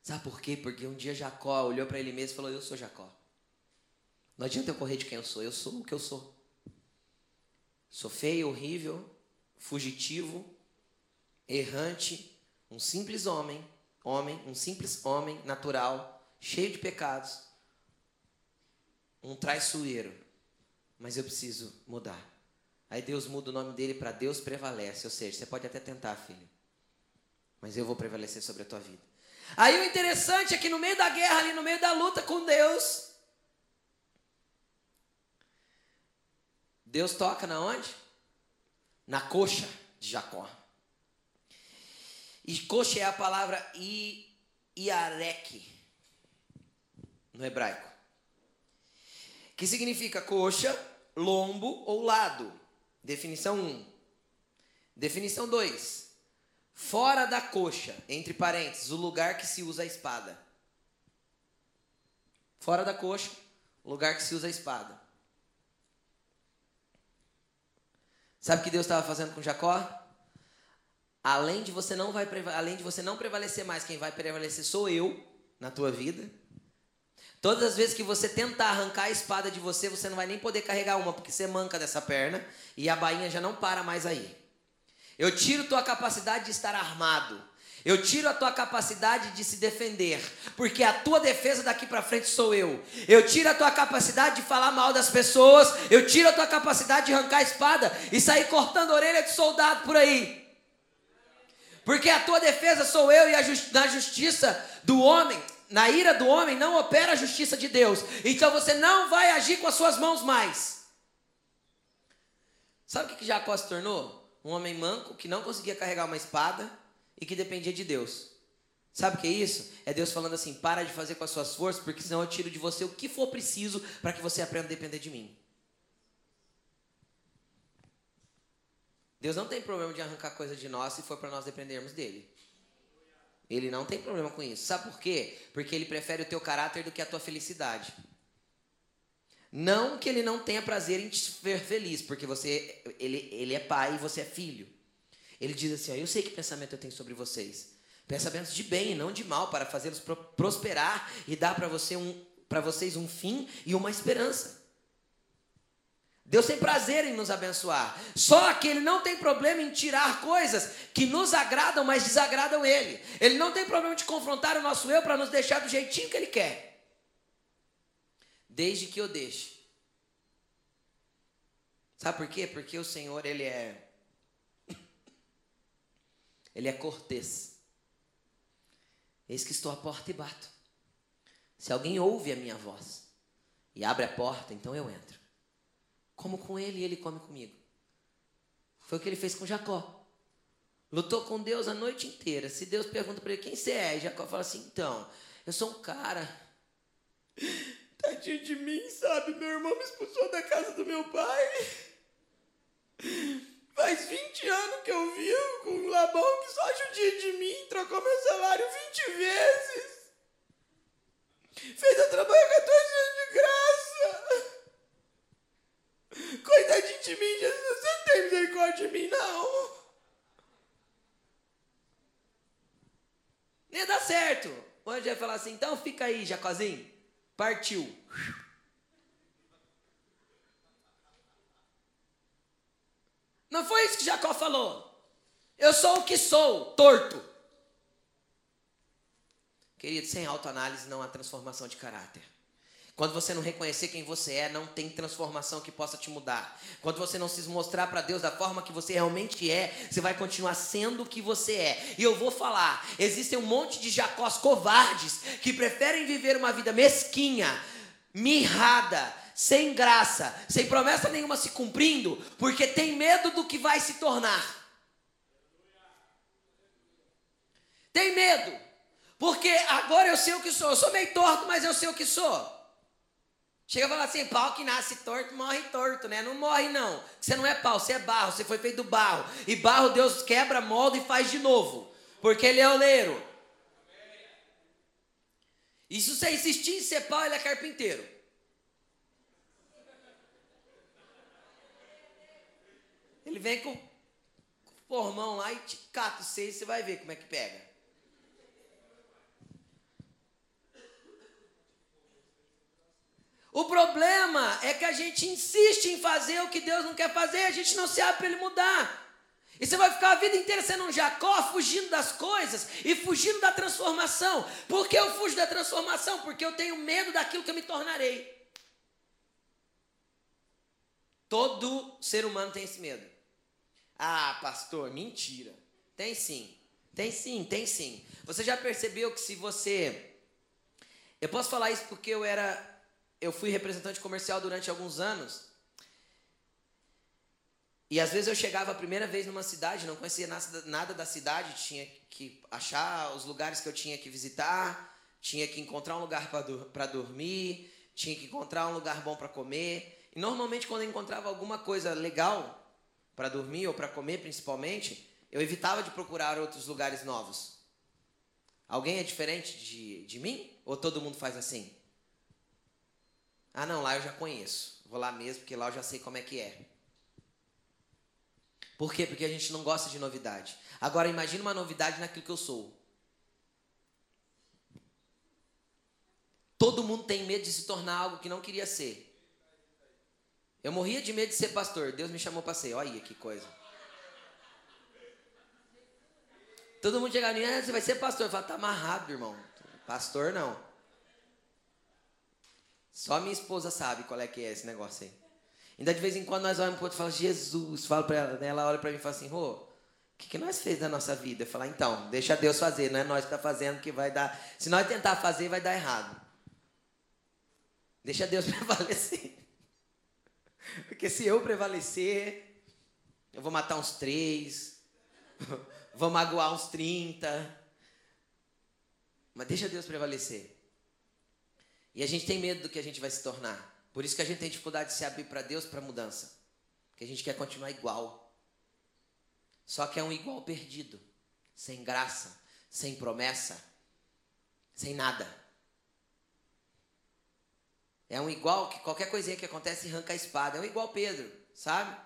Sabe por quê? Porque um dia Jacó olhou para ele mesmo e falou: Eu sou Jacó. Não adianta eu correr de quem eu sou, eu sou o que eu sou. Sou feio, horrível, fugitivo, errante, um simples homem, homem, um simples homem natural, cheio de pecados, um traiçoeiro. Mas eu preciso mudar. Aí Deus muda o nome dele para Deus prevalece, ou seja, você pode até tentar, filho, mas eu vou prevalecer sobre a tua vida. Aí o interessante é que no meio da guerra, ali no meio da luta com Deus, Deus toca na onde? Na coxa de Jacó. E coxa é a palavra i, iarek no hebraico. Que significa coxa, lombo ou lado. Definição 1. Definição 2. Fora da coxa, entre parênteses, o lugar que se usa a espada. Fora da coxa, o lugar que se usa a espada. Sabe o que Deus estava fazendo com Jacó? Além de você não vai além de você não prevalecer mais, quem vai prevalecer sou eu na tua vida. Todas as vezes que você tentar arrancar a espada de você, você não vai nem poder carregar uma, porque você manca dessa perna e a bainha já não para mais aí. Eu tiro tua capacidade de estar armado. Eu tiro a tua capacidade de se defender, porque a tua defesa daqui para frente sou eu. Eu tiro a tua capacidade de falar mal das pessoas, eu tiro a tua capacidade de arrancar a espada e sair cortando a orelha de soldado por aí. Porque a tua defesa sou eu e justi na justiça do homem, na ira do homem não opera a justiça de Deus. Então você não vai agir com as suas mãos mais. Sabe o que Jacó se tornou? Um homem manco que não conseguia carregar uma espada e que dependia de Deus. Sabe o que é isso? É Deus falando assim: para de fazer com as suas forças, porque senão eu tiro de você o que for preciso para que você aprenda a depender de mim. Deus não tem problema de arrancar coisa de nós se for para nós dependermos dele. Ele não tem problema com isso. Sabe por quê? Porque ele prefere o teu caráter do que a tua felicidade. Não que ele não tenha prazer em te ver feliz, porque você, ele, ele é pai e você é filho. Ele diz assim: ó, Eu sei que pensamento eu tenho sobre vocês. Pensamentos de bem e não de mal, para fazê-los prosperar e dar para você um, vocês um fim e uma esperança. Deus tem prazer em nos abençoar. Só que Ele não tem problema em tirar coisas que nos agradam, mas desagradam Ele. Ele não tem problema de confrontar o nosso eu para nos deixar do jeitinho que Ele quer desde que eu deixe. Sabe por quê? Porque o Senhor, ele é ele é cortês. Eis que estou à porta e bato. Se alguém ouve a minha voz e abre a porta, então eu entro. Como com ele e ele come comigo. Foi o que ele fez com Jacó. Lutou com Deus a noite inteira. Se Deus pergunta para ele quem você é, Jacó fala assim: então, eu sou um cara Tadinho de mim, sabe? Meu irmão me expulsou da casa do meu pai. Faz 20 anos que eu vivo com um Labão que só judia de mim, trocou meu salário 20 vezes. Fez eu trabalhar 14 anos de graça. Coitadinho de mim, Jesus, você não tem misericórdia de mim, não. Ia dar certo. O anjo ia falar assim, então fica aí, Jacozinho. Partiu. Não foi isso que Jacó falou. Eu sou o que sou, torto. Querido, sem autoanálise não há transformação de caráter. Quando você não reconhecer quem você é, não tem transformação que possa te mudar. Quando você não se mostrar para Deus da forma que você realmente é, você vai continuar sendo o que você é. E eu vou falar: existem um monte de Jacós covardes que preferem viver uma vida mesquinha, mirrada, sem graça, sem promessa nenhuma se cumprindo, porque tem medo do que vai se tornar. Tem medo. Porque agora eu sei o que sou. Eu sou meio torto, mas eu sei o que sou. Chega a falar assim, pau que nasce torto, morre torto, né? Não morre não. Você não é pau, você é barro, você foi feito do barro. E barro Deus quebra, molda e faz de novo. Porque ele é oleiro. E se você insistir em ser pau, ele é carpinteiro. Ele vem com, o formão lá e te cata você e você vai ver como é que pega. O problema é que a gente insiste em fazer o que Deus não quer fazer, a gente não se abre para Ele mudar. E você vai ficar a vida inteira sendo um Jacó, fugindo das coisas e fugindo da transformação. Por que eu fujo da transformação? Porque eu tenho medo daquilo que eu me tornarei. Todo ser humano tem esse medo. Ah, pastor, mentira. Tem sim. Tem sim, tem sim. Você já percebeu que se você. Eu posso falar isso porque eu era eu fui representante comercial durante alguns anos. E às vezes eu chegava a primeira vez numa cidade, não conhecia nada da cidade, tinha que achar os lugares que eu tinha que visitar, tinha que encontrar um lugar para dormir, tinha que encontrar um lugar bom para comer. E normalmente quando eu encontrava alguma coisa legal para dormir ou para comer principalmente, eu evitava de procurar outros lugares novos. Alguém é diferente de, de mim? Ou todo mundo faz assim? Ah, não, lá eu já conheço. Vou lá mesmo, porque lá eu já sei como é que é. Por quê? Porque a gente não gosta de novidade. Agora imagine uma novidade naquilo que eu sou. Todo mundo tem medo de se tornar algo que não queria ser. Eu morria de medo de ser pastor. Deus me chamou para ser. Olha que coisa. Todo mundo chegava em ah, você vai ser pastor. Eu falava, tá amarrado, irmão. Pastor não. Só minha esposa sabe qual é que é esse negócio aí. Ainda de vez em quando nós olhamos para o outro e falamos, Jesus, falo para ela, né? ela olha para mim e fala assim, Rô, o que, que nós fez da nossa vida? Eu falo, ah, então, deixa Deus fazer, não é nós que está fazendo que vai dar. Se nós tentar fazer, vai dar errado. Deixa Deus prevalecer. Porque se eu prevalecer, eu vou matar uns três, vou magoar uns trinta. Mas deixa Deus prevalecer. E a gente tem medo do que a gente vai se tornar. Por isso que a gente tem dificuldade de se abrir para Deus para mudança. Porque a gente quer continuar igual. Só que é um igual perdido, sem graça, sem promessa, sem nada. É um igual que qualquer coisinha que acontece arranca a espada. É um igual Pedro, sabe?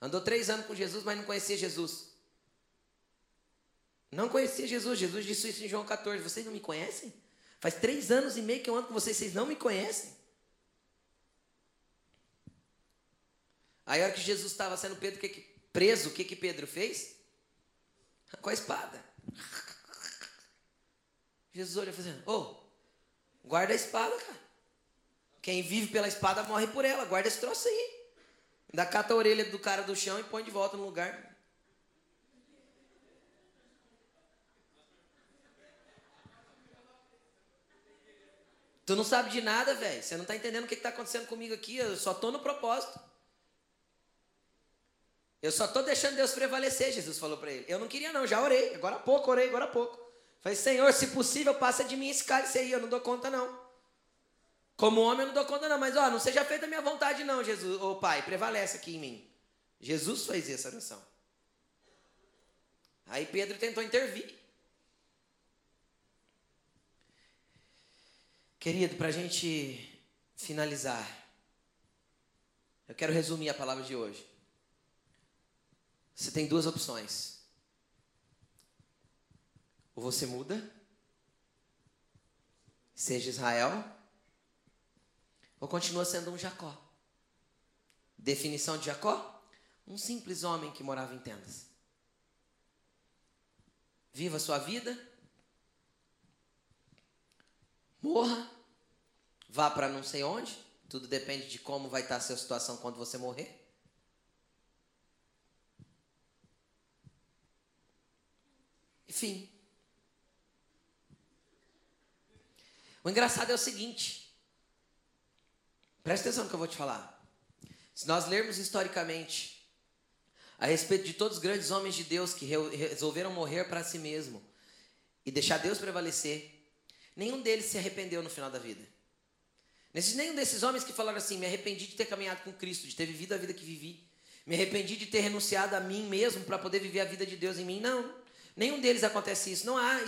Andou três anos com Jesus, mas não conhecia Jesus. Não conhecia Jesus. Jesus disse isso em João 14. Vocês não me conhecem? Faz três anos e meio que eu ando com vocês, vocês não me conhecem. Aí a hora que Jesus estava sendo Pedro, que que, preso, o que, que Pedro fez? Com a espada. Jesus olha fazendo, ô, oh, guarda a espada, cara. Quem vive pela espada morre por ela, guarda esse troço aí. Ainda cata a orelha do cara do chão e põe de volta no lugar. Tu não sabe de nada, velho. Você não está entendendo o que está acontecendo comigo aqui. Eu só estou no propósito. Eu só estou deixando Deus prevalecer, Jesus falou para ele. Eu não queria não, já orei. Agora há pouco, orei, agora há pouco. Falei, Senhor, se possível, passa de mim esse cálice aí. Eu não dou conta não. Como homem eu não dou conta não. Mas, ó, não seja feita a minha vontade não, Jesus. Ô Pai, prevalece aqui em mim. Jesus fez essa oração. Aí Pedro tentou intervir. Querido, para a gente finalizar, eu quero resumir a palavra de hoje. Você tem duas opções. Ou você muda, seja Israel, ou continua sendo um Jacó. Definição de Jacó? Um simples homem que morava em tendas. Viva a sua vida, morra, vá para não sei onde, tudo depende de como vai estar a sua situação quando você morrer. Enfim. O engraçado é o seguinte. Presta atenção no que eu vou te falar. Se nós lermos historicamente a respeito de todos os grandes homens de Deus que resolveram morrer para si mesmo e deixar Deus prevalecer, nenhum deles se arrependeu no final da vida. Nenhum desses homens que falaram assim: me arrependi de ter caminhado com Cristo, de ter vivido a vida que vivi, me arrependi de ter renunciado a mim mesmo para poder viver a vida de Deus em mim. Não. Nenhum deles acontece isso. Não há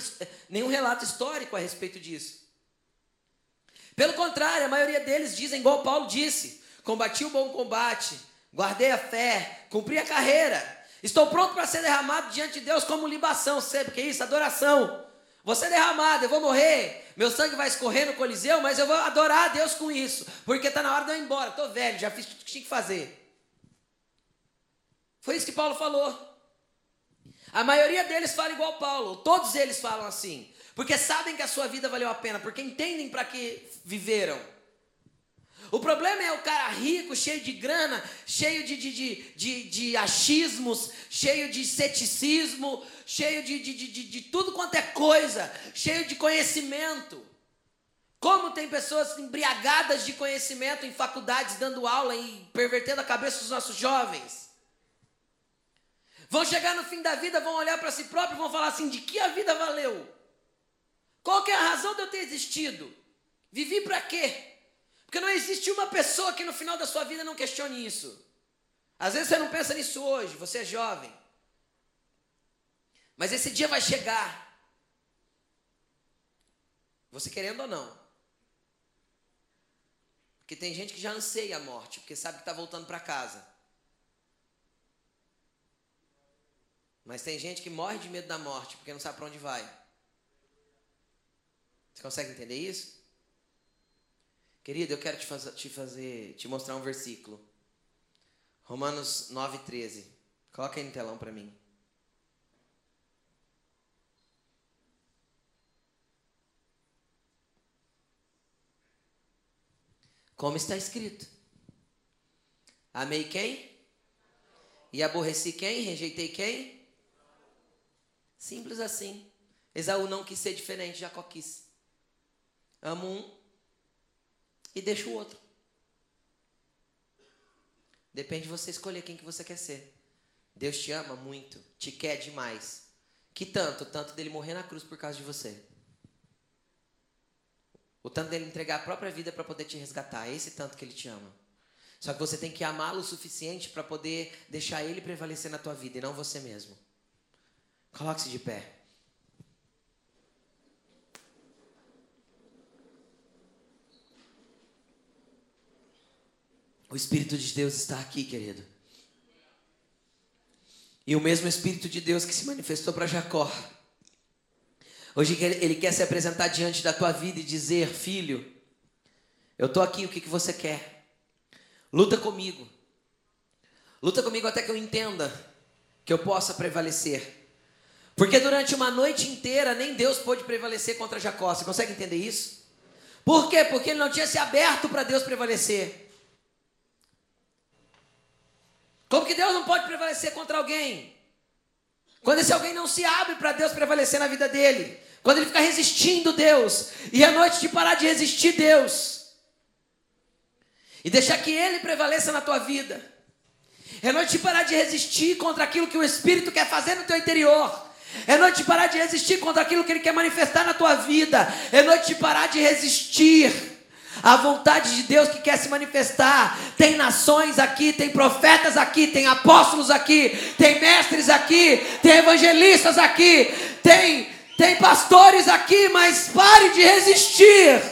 nenhum relato histórico a respeito disso. Pelo contrário, a maioria deles dizem, igual Paulo disse: combati o bom combate, guardei a fé, cumpri a carreira, estou pronto para ser derramado diante de Deus como libação. O que é isso? Adoração. Ser derramado, eu vou morrer, meu sangue vai escorrer no Coliseu, mas eu vou adorar a Deus com isso, porque está na hora de eu ir embora. Estou velho, já fiz tudo que tinha que fazer. Foi isso que Paulo falou. A maioria deles fala igual Paulo, todos eles falam assim, porque sabem que a sua vida valeu a pena, porque entendem para que viveram. O problema é o cara rico, cheio de grana, cheio de, de, de, de, de achismos, cheio de ceticismo, cheio de, de, de, de tudo quanto é coisa, cheio de conhecimento. Como tem pessoas embriagadas de conhecimento em faculdades, dando aula e pervertendo a cabeça dos nossos jovens. vão chegar no fim da vida, vão olhar para si próprios e vão falar assim: de que a vida valeu? Qual que é a razão de eu ter existido? Vivi para quê? Porque não existe uma pessoa que no final da sua vida não questione isso. Às vezes você não pensa nisso hoje, você é jovem. Mas esse dia vai chegar. Você querendo ou não. Porque tem gente que já anseia a morte, porque sabe que está voltando para casa. Mas tem gente que morre de medo da morte, porque não sabe para onde vai. Você consegue entender isso? Querido, eu quero te te fazer, te mostrar um versículo. Romanos 9:13. Coloca aí no telão para mim. Como está escrito: Amei quem? E aborreci quem? Rejeitei quem? Simples assim. Esaú não quis ser diferente, Jacó quis. Amo um e deixo o outro. Depende de você escolher quem que você quer ser. Deus te ama muito, te quer demais. Que tanto? Tanto dele morrer na cruz por causa de você. O tanto dele entregar a própria vida para poder te resgatar. É esse tanto que ele te ama. Só que você tem que amá-lo o suficiente para poder deixar ele prevalecer na tua vida e não você mesmo. Coloque-se de pé. O Espírito de Deus está aqui, querido. E o mesmo Espírito de Deus que se manifestou para Jacó. Hoje ele quer se apresentar diante da tua vida e dizer: Filho, eu estou aqui, o que, que você quer? Luta comigo. Luta comigo até que eu entenda que eu possa prevalecer. Porque durante uma noite inteira nem Deus pôde prevalecer contra Jacó. Você consegue entender isso? Por quê? Porque ele não tinha se aberto para Deus prevalecer. Como que Deus não pode prevalecer contra alguém? Quando esse alguém não se abre para Deus prevalecer na vida dele. Quando ele fica resistindo Deus. E a noite de parar de resistir Deus. E deixar que ele prevaleça na tua vida. É noite de parar de resistir contra aquilo que o Espírito quer fazer no teu interior. É noite de parar de resistir contra aquilo que ele quer manifestar na tua vida. É noite de parar de resistir a vontade de Deus que quer se manifestar. Tem nações aqui, tem profetas aqui, tem apóstolos aqui, tem mestres aqui, tem evangelistas aqui, tem, tem pastores aqui, mas pare de resistir.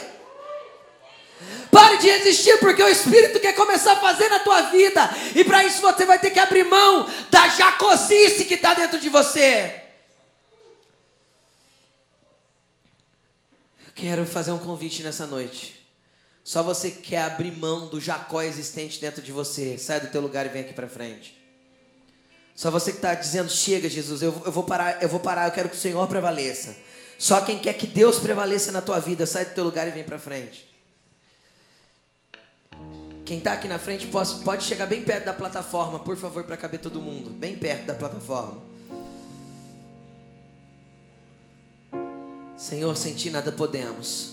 Pare de resistir, porque o Espírito quer começar a fazer na tua vida. E para isso você vai ter que abrir mão da jacosice que está dentro de você. Quero fazer um convite nessa noite. Só você quer abrir mão do Jacó existente dentro de você. Sai do teu lugar e vem aqui para frente. Só você que está dizendo, chega Jesus, eu, eu vou parar, eu vou parar, eu quero que o Senhor prevaleça. Só quem quer que Deus prevaleça na tua vida, sai do teu lugar e vem para frente. Quem está aqui na frente pode, pode chegar bem perto da plataforma, por favor, para caber todo mundo. Bem perto da plataforma. Senhor, sem ti nada podemos.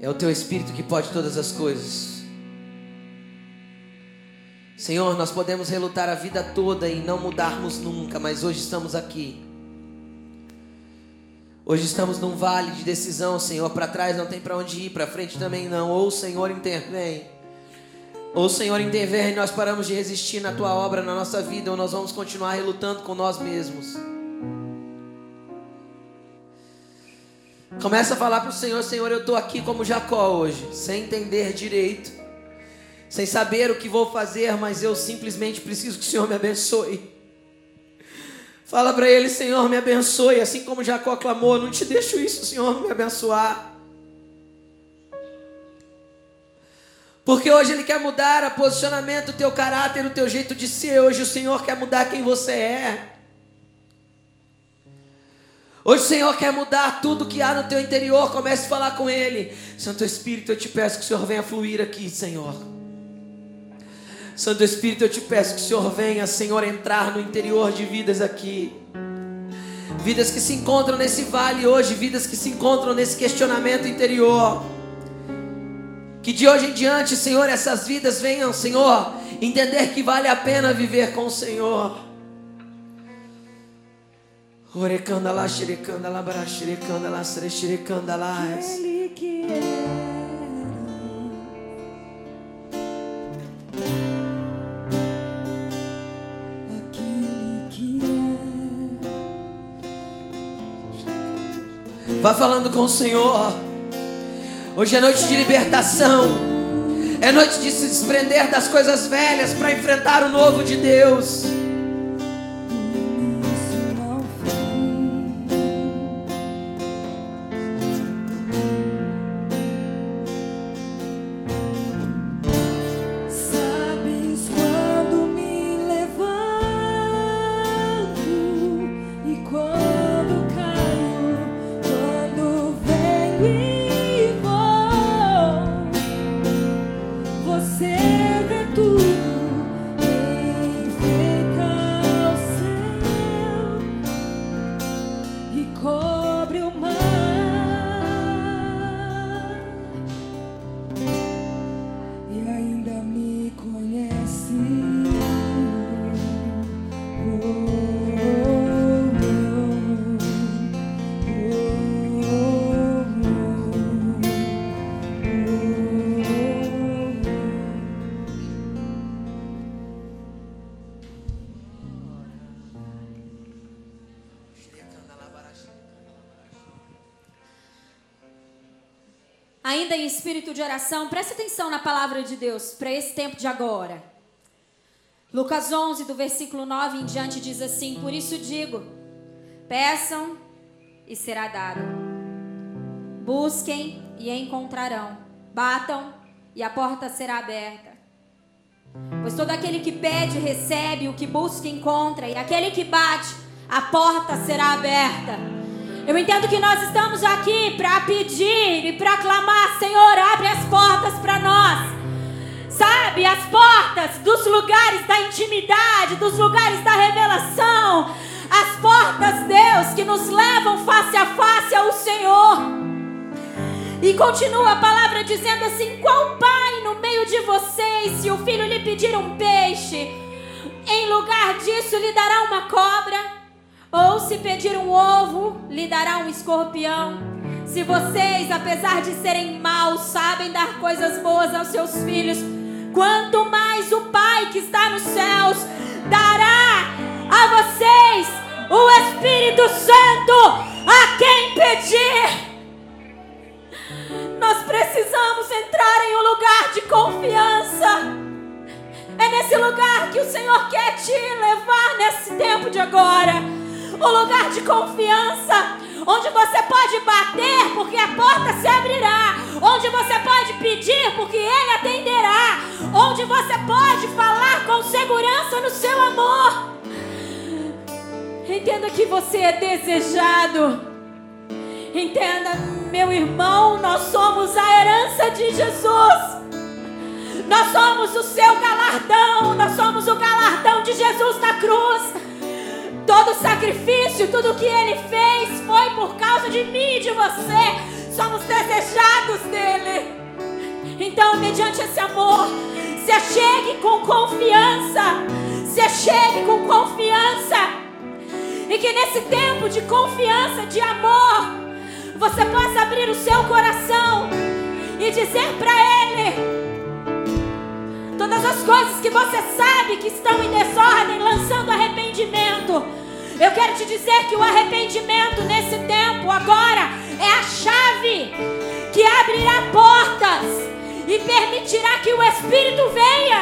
É o teu Espírito que pode todas as coisas. Senhor, nós podemos relutar a vida toda e não mudarmos nunca, mas hoje estamos aqui. Hoje estamos num vale de decisão, Senhor. Para trás não tem para onde ir, para frente também não. Ou o Senhor intervém. Ou o Senhor intervém e nós paramos de resistir na tua obra, na nossa vida, ou nós vamos continuar relutando com nós mesmos. Começa a falar para o Senhor: Senhor, eu estou aqui como Jacó hoje, sem entender direito, sem saber o que vou fazer, mas eu simplesmente preciso que o Senhor me abençoe. Fala para ele: Senhor, me abençoe, assim como Jacó clamou: Não te deixo isso, Senhor, me abençoar. Porque hoje Ele quer mudar o posicionamento, o teu caráter, o teu jeito de ser. Hoje o Senhor quer mudar quem você é. Hoje o Senhor quer mudar tudo que há no teu interior. Comece a falar com Ele. Santo Espírito, eu te peço que o Senhor venha fluir aqui, Senhor. Santo Espírito, eu te peço que o Senhor venha, Senhor, entrar no interior de vidas aqui. Vidas que se encontram nesse vale hoje, vidas que se encontram nesse questionamento interior. Que de hoje em diante, Senhor, essas vidas venham, Senhor, entender que vale a pena viver com o Senhor Orecanda lá, xerecanda lá, lá, serexerecanda lá. Aquele que era. Aquele que é. Vá falando com o Senhor. Hoje é noite de libertação. É noite de se desprender das coisas velhas para enfrentar o novo de Deus. De oração, preste atenção na palavra de Deus para esse tempo de agora. Lucas 11, do versículo 9 em diante, diz assim: Por isso digo: peçam e será dado, busquem e encontrarão, batam e a porta será aberta. Pois todo aquele que pede, recebe, o que busca, encontra, e aquele que bate, a porta será aberta. Eu entendo que nós estamos aqui para pedir e para clamar, Senhor, abre as portas para nós. Sabe, as portas dos lugares da intimidade, dos lugares da revelação, as portas, Deus, que nos levam face a face ao Senhor. E continua a palavra dizendo assim: qual pai no meio de vocês, se o filho lhe pedir um peixe, em lugar disso lhe dará uma cobra? Ou se pedir um ovo, lhe dará um escorpião? Se vocês, apesar de serem maus, sabem dar coisas boas aos seus filhos, quanto mais o Pai que está nos céus dará a vocês o Espírito Santo a quem pedir. Nós precisamos entrar em um lugar de confiança. É nesse lugar que o Senhor quer te levar nesse tempo de agora. Um lugar de confiança, onde você pode bater, porque a porta se abrirá. Onde você pode pedir, porque Ele atenderá. Onde você pode falar com segurança no seu amor. Entenda que você é desejado. Entenda, meu irmão, nós somos a herança de Jesus. Nós somos o seu galardão, nós somos o galardão de Jesus na cruz. Todo sacrifício, tudo que ele fez foi por causa de mim e de você. Somos desejados dele. Então, mediante esse amor, se achegue com confiança. Se achegue com confiança. E que nesse tempo de confiança, de amor, você possa abrir o seu coração e dizer para Ele todas as coisas que você sabe que estão em desordem, lançando arrependimento. Eu quero te dizer que o arrependimento nesse tempo, agora, é a chave que abrirá portas e permitirá que o Espírito venha.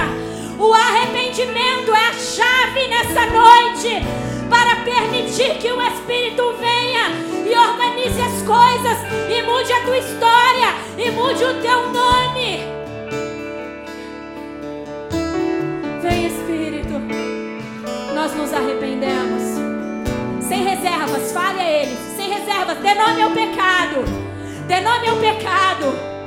O arrependimento é a chave nessa noite para permitir que o Espírito venha e organize as coisas e mude a tua história e mude o teu nome. Vem, Espírito, nós nos arrependemos. Sem reservas, fale a Ele. Sem reservas, dê nome ao pecado. Dê nome ao pecado.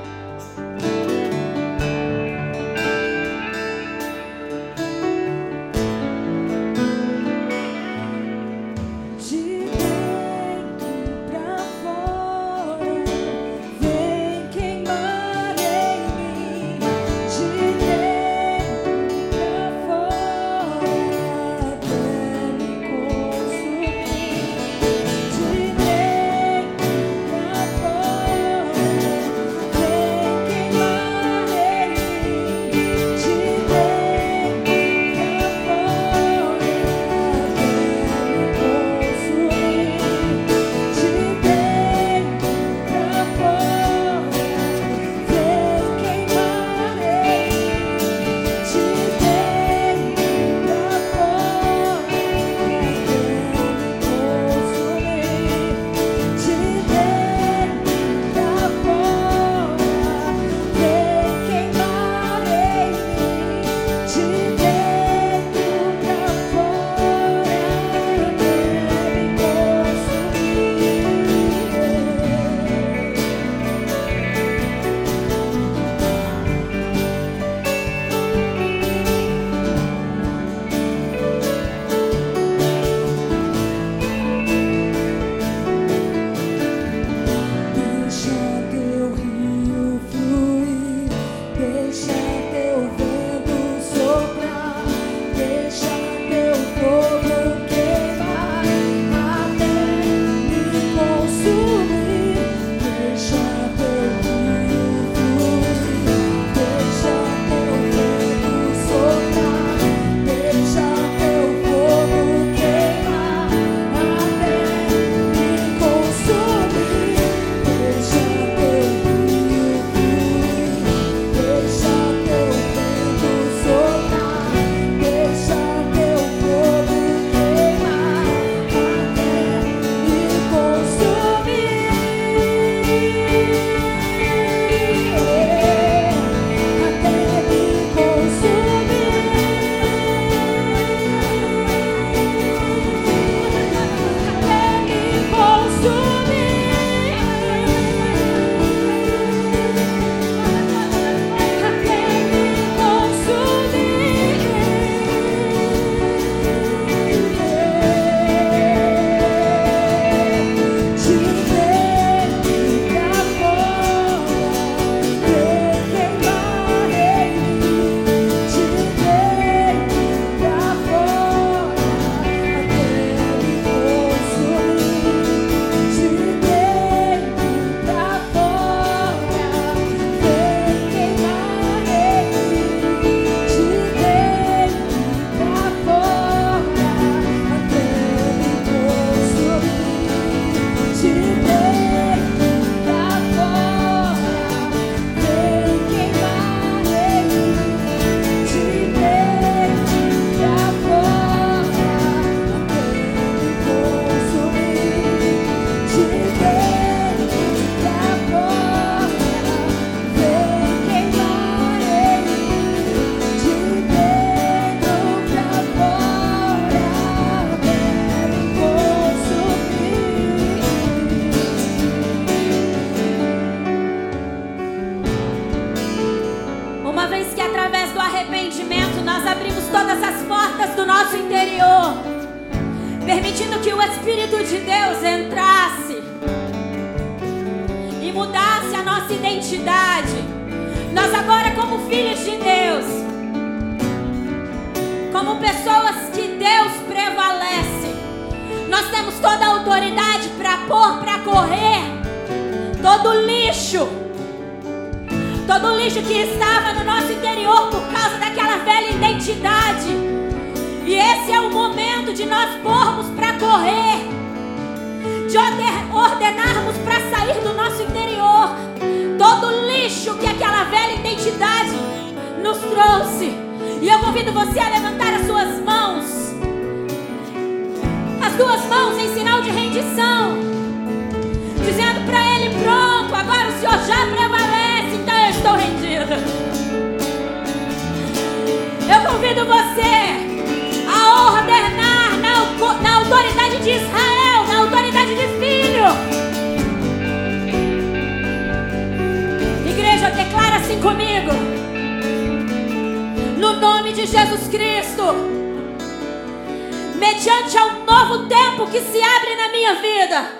Minha vida.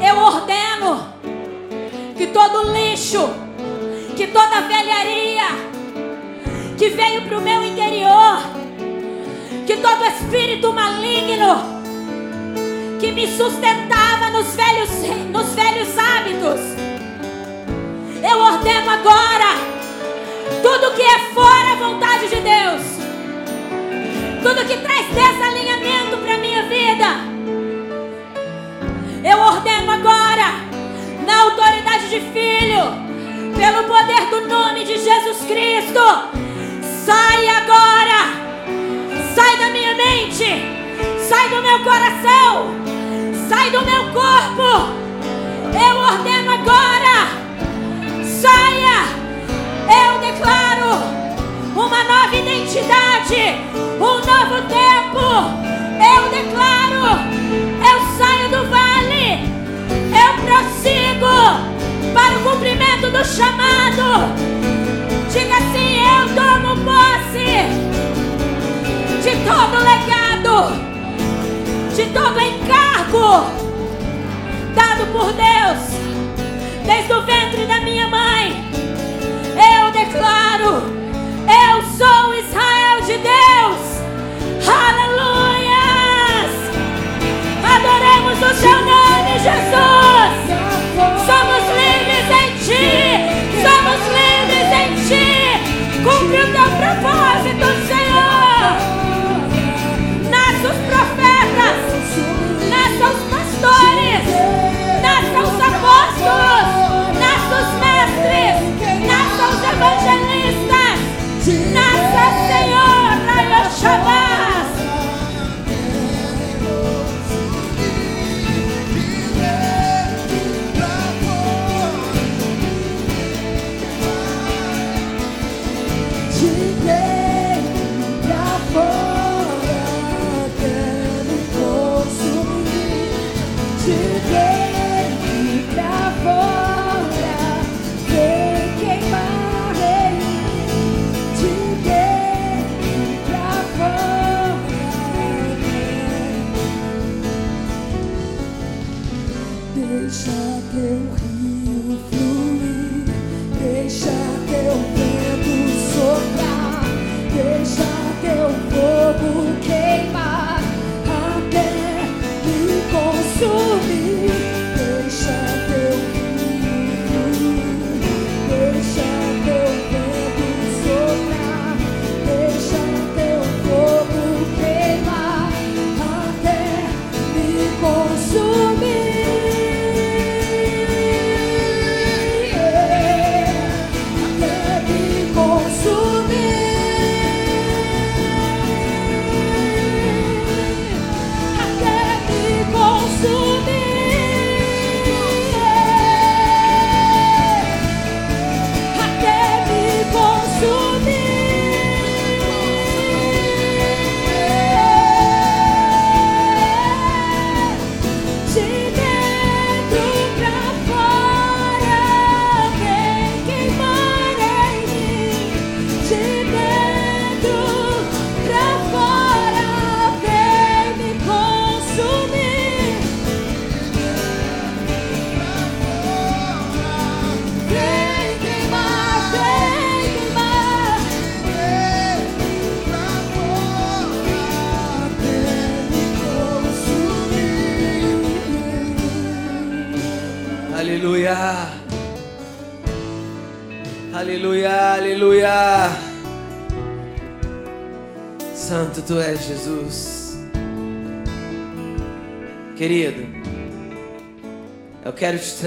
Eu ordeno que todo lixo, que toda velharia que veio para o meu interior, que todo espírito maligno que me sustentava nos velhos, nos velhos hábitos, eu ordeno agora tudo que é fora a vontade de Deus, tudo que traz desalinhamento para minha vida. Eu ordeno agora, na autoridade de filho, pelo poder do nome de Jesus Cristo, sai agora, sai da minha mente, sai do meu coração, sai do meu corpo. Eu ordeno agora, saia. Eu declaro uma nova identidade, um novo tempo. Eu declaro, eu saio do vale, eu prossigo para o cumprimento do chamado. Diga assim: eu tomo posse de todo legado, de todo encargo dado por Deus desde o ventre da minha mãe. Eu declaro, eu sou Israel de Deus. Aleluias! Adoremos o seu nome, Jesus. Somos livres em ti. Somos livres em ti. Cumpre o teu propósito, Senhor. Come on!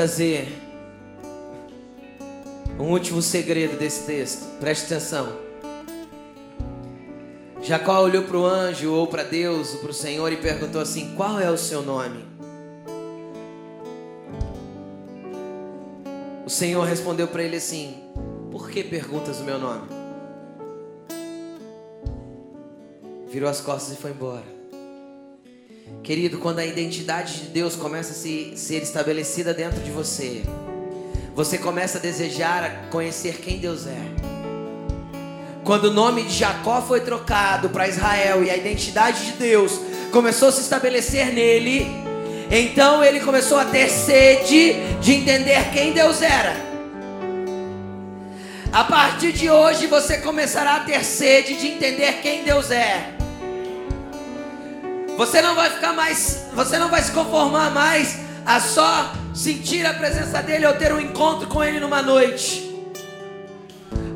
Trazer um último segredo desse texto. Preste atenção. Jacó olhou para o anjo ou para Deus, ou para o Senhor e perguntou assim: Qual é o seu nome? O Senhor respondeu para ele assim: Por que perguntas o meu nome? Virou as costas e foi embora. Querido, quando a identidade de Deus começa a se, ser estabelecida dentro de você, você começa a desejar conhecer quem Deus é. Quando o nome de Jacó foi trocado para Israel e a identidade de Deus começou a se estabelecer nele, então ele começou a ter sede de entender quem Deus era. A partir de hoje você começará a ter sede de entender quem Deus é. Você não vai ficar mais, você não vai se conformar mais a só sentir a presença dele ou ter um encontro com ele numa noite.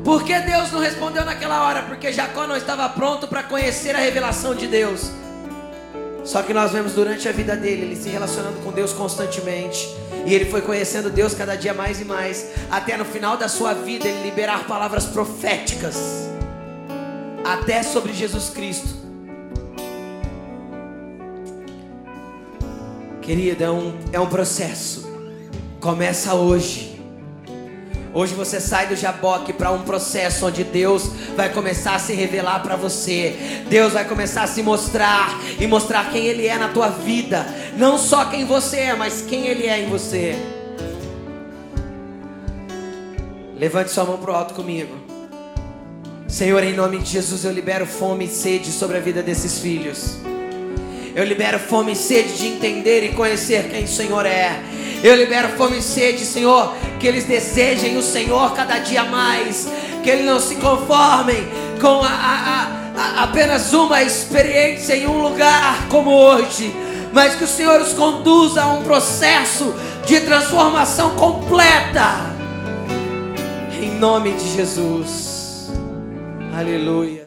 Por que Deus não respondeu naquela hora? Porque Jacó não estava pronto para conhecer a revelação de Deus. Só que nós vemos durante a vida dele, ele se relacionando com Deus constantemente. E ele foi conhecendo Deus cada dia mais e mais. Até no final da sua vida ele liberar palavras proféticas. Até sobre Jesus Cristo. Querida, é um, é um processo. Começa hoje. Hoje você sai do jaboque para um processo onde Deus vai começar a se revelar para você. Deus vai começar a se mostrar e mostrar quem Ele é na tua vida. Não só quem você é, mas quem Ele é em você. Levante sua mão para o alto comigo. Senhor, em nome de Jesus, eu libero fome e sede sobre a vida desses filhos. Eu libero fome e sede de entender e conhecer quem o Senhor é. Eu libero fome e sede, Senhor, que eles desejem o Senhor cada dia mais, que eles não se conformem com a, a, a, apenas uma experiência em um lugar como hoje, mas que o Senhor os conduza a um processo de transformação completa, em nome de Jesus, aleluia.